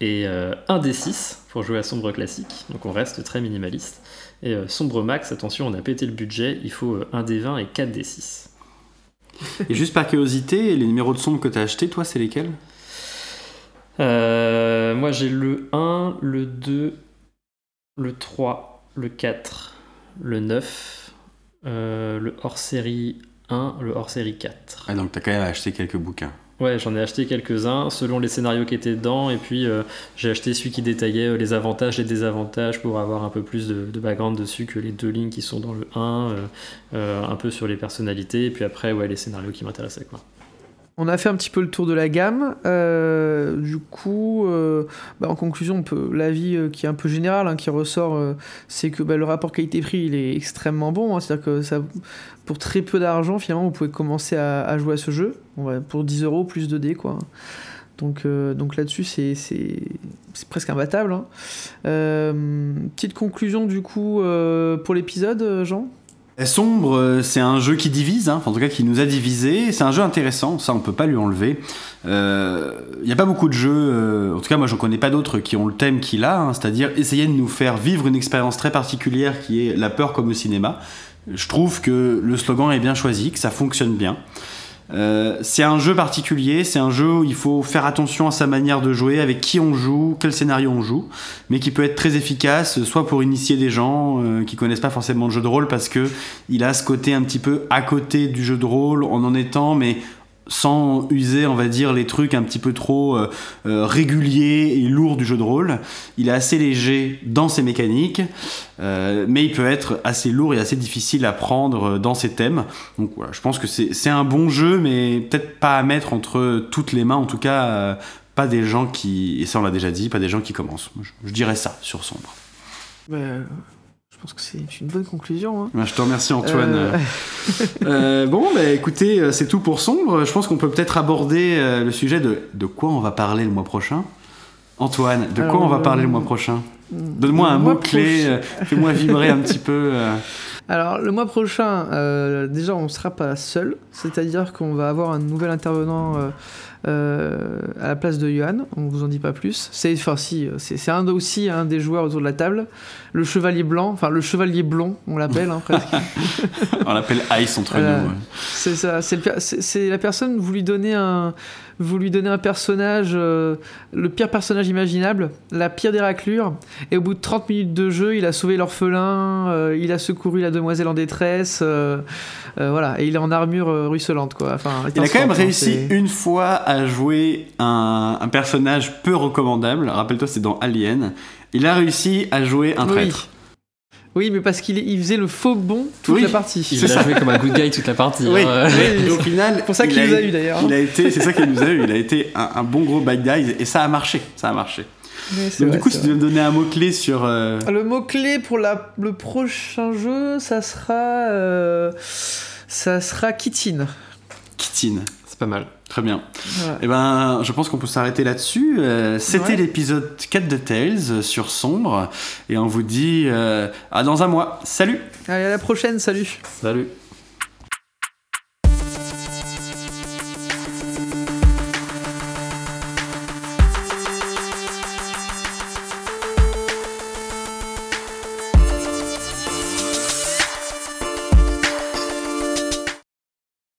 et euh, un des 6 pour jouer à Sombre Classique. Donc on reste très minimaliste. Et euh, Sombre Max, attention, on a pété le budget, il faut euh, un des 20 et 4 des 6. Et juste par curiosité, les numéros de sombre que tu as achetés, toi, c'est lesquels? Euh, moi j'ai le 1, le 2, le 3, le 4, le 9, euh, le hors-série 1, le hors-série 4. Ah, donc tu as quand même acheté quelques bouquins. Ouais, j'en ai acheté quelques-uns selon les scénarios qui étaient dedans, et puis euh, j'ai acheté celui qui détaillait euh, les avantages et désavantages pour avoir un peu plus de, de background dessus que les deux lignes qui sont dans le 1, euh, euh, un peu sur les personnalités, et puis après, ouais, les scénarios qui m'intéressaient, quoi. On a fait un petit peu le tour de la gamme. Euh, du coup, euh, bah, en conclusion, l'avis euh, qui est un peu général, hein, qui ressort, c'est que bah, le rapport qualité-prix, il est extrêmement bon. hein. C'est-à-dire que pour très peu d'argent, finalement, vous pouvez commencer à, jouer à ce jeu. Va- pour 10 euros, plus de dés, quoi. Donc, donc là-dessus, c'est, presque imbattable. hein. Petite conclusion, du coup, pour l'épisode, Jean? Sombre, euh, c'est un jeu qui divise, hein, en tout cas qui nous a divisés. C'est un jeu intéressant, ça on peut pas lui enlever. Il n'y a pas beaucoup de jeux, euh, en tout cas moi je connais pas d'autres qui ont le thème qu'il a, hein, c'est-à-dire essayer de nous faire vivre une expérience très particulière qui est la peur comme au cinéma. Je trouve que le slogan est bien choisi, que ça fonctionne bien. Euh, c'est un jeu particulier, c'est un jeu où il faut faire attention à sa manière de jouer, avec qui on joue, quel scénario on joue, mais qui peut être très efficace, soit pour initier des gens euh, qui connaissent pas forcément le jeu de rôle, parce que il a ce côté un petit peu à côté du jeu de rôle, en en étant, mais sans user, on va dire, les trucs un petit peu trop euh, euh, réguliers et lourds du jeu de rôle. Il est assez léger dans ses mécaniques, euh, mais il peut être assez lourd et assez difficile à prendre dans ses thèmes. Donc voilà, je pense que c'est un bon jeu, mais peut-être pas à mettre entre toutes les mains, en tout cas, pas des gens qui, et ça on l'a déjà dit, pas des gens qui commencent. Je, je dirais ça sur Sombre. Je pense que c'est une bonne conclusion. hein. Ben, je te remercie Antoine. Euh, Euh, bon, bah écoutez, euh, c'est tout pour Sombre. Je pense qu'on peut peut-être aborder euh, le sujet de de quoi on va parler le mois prochain. Antoine, de quoi on va parler euh, le mois prochain? Donne-moi le un mot-clé, euh, fais-moi vibrer un petit peu. Alors, le mois prochain, euh, déjà, on ne sera pas seul. C'est-à-dire qu'on va avoir un nouvel intervenant euh, euh, à la place de Johan. On vous en dit pas plus. C'est, enfin, si, c'est, un, aussi un des joueurs autour de la table. Le chevalier blanc, enfin, le chevalier blond, on l'appelle hein, presque. On l'appelle Ice entre nous. ouais. C'est ça, c'est la personne, vous lui donnez un, vous lui donnez un personnage, euh, le pire personnage imaginable, la pire des raclures, et au bout de 30 minutes de jeu, il a sauvé l'orphelin, euh, il a secouru la demoiselle en détresse, euh, voilà, et il est en armure ruisselante, quoi. Enfin, Il a quand même hein, réussi une fois à jouer un, un personnage peu recommandable. Rappelle-toi, c'est dans Alien. Il a réussi à jouer un Oui. traître. Oui, mais parce qu'il il faisait le faux bon toute Oui. la partie. Il C'est a ça. joué comme un good guy toute la partie. Oui, hein. mais au final, C'est pour ça qu'il il nous a eu d'ailleurs. Il a été, c'est ça qu'il nous a eu. Il a été un, un bon gros bad guy et ça a marché. Ça a marché. Mais Donc vrai, du coup, si tu veux me donner un mot clé sur euh, Le mot-clé pour la, le prochain jeu, ça sera. euh, ça sera Kitine. Kitine, C'est pas mal. Très bien. Eh ben, je pense qu'on peut s'arrêter là-dessus. Euh, C'était Ouais. l'épisode 4 de Tales euh, sur Sombre et on vous dit euh, à dans un mois. Salut. Allez, à la prochaine, salut! Salut.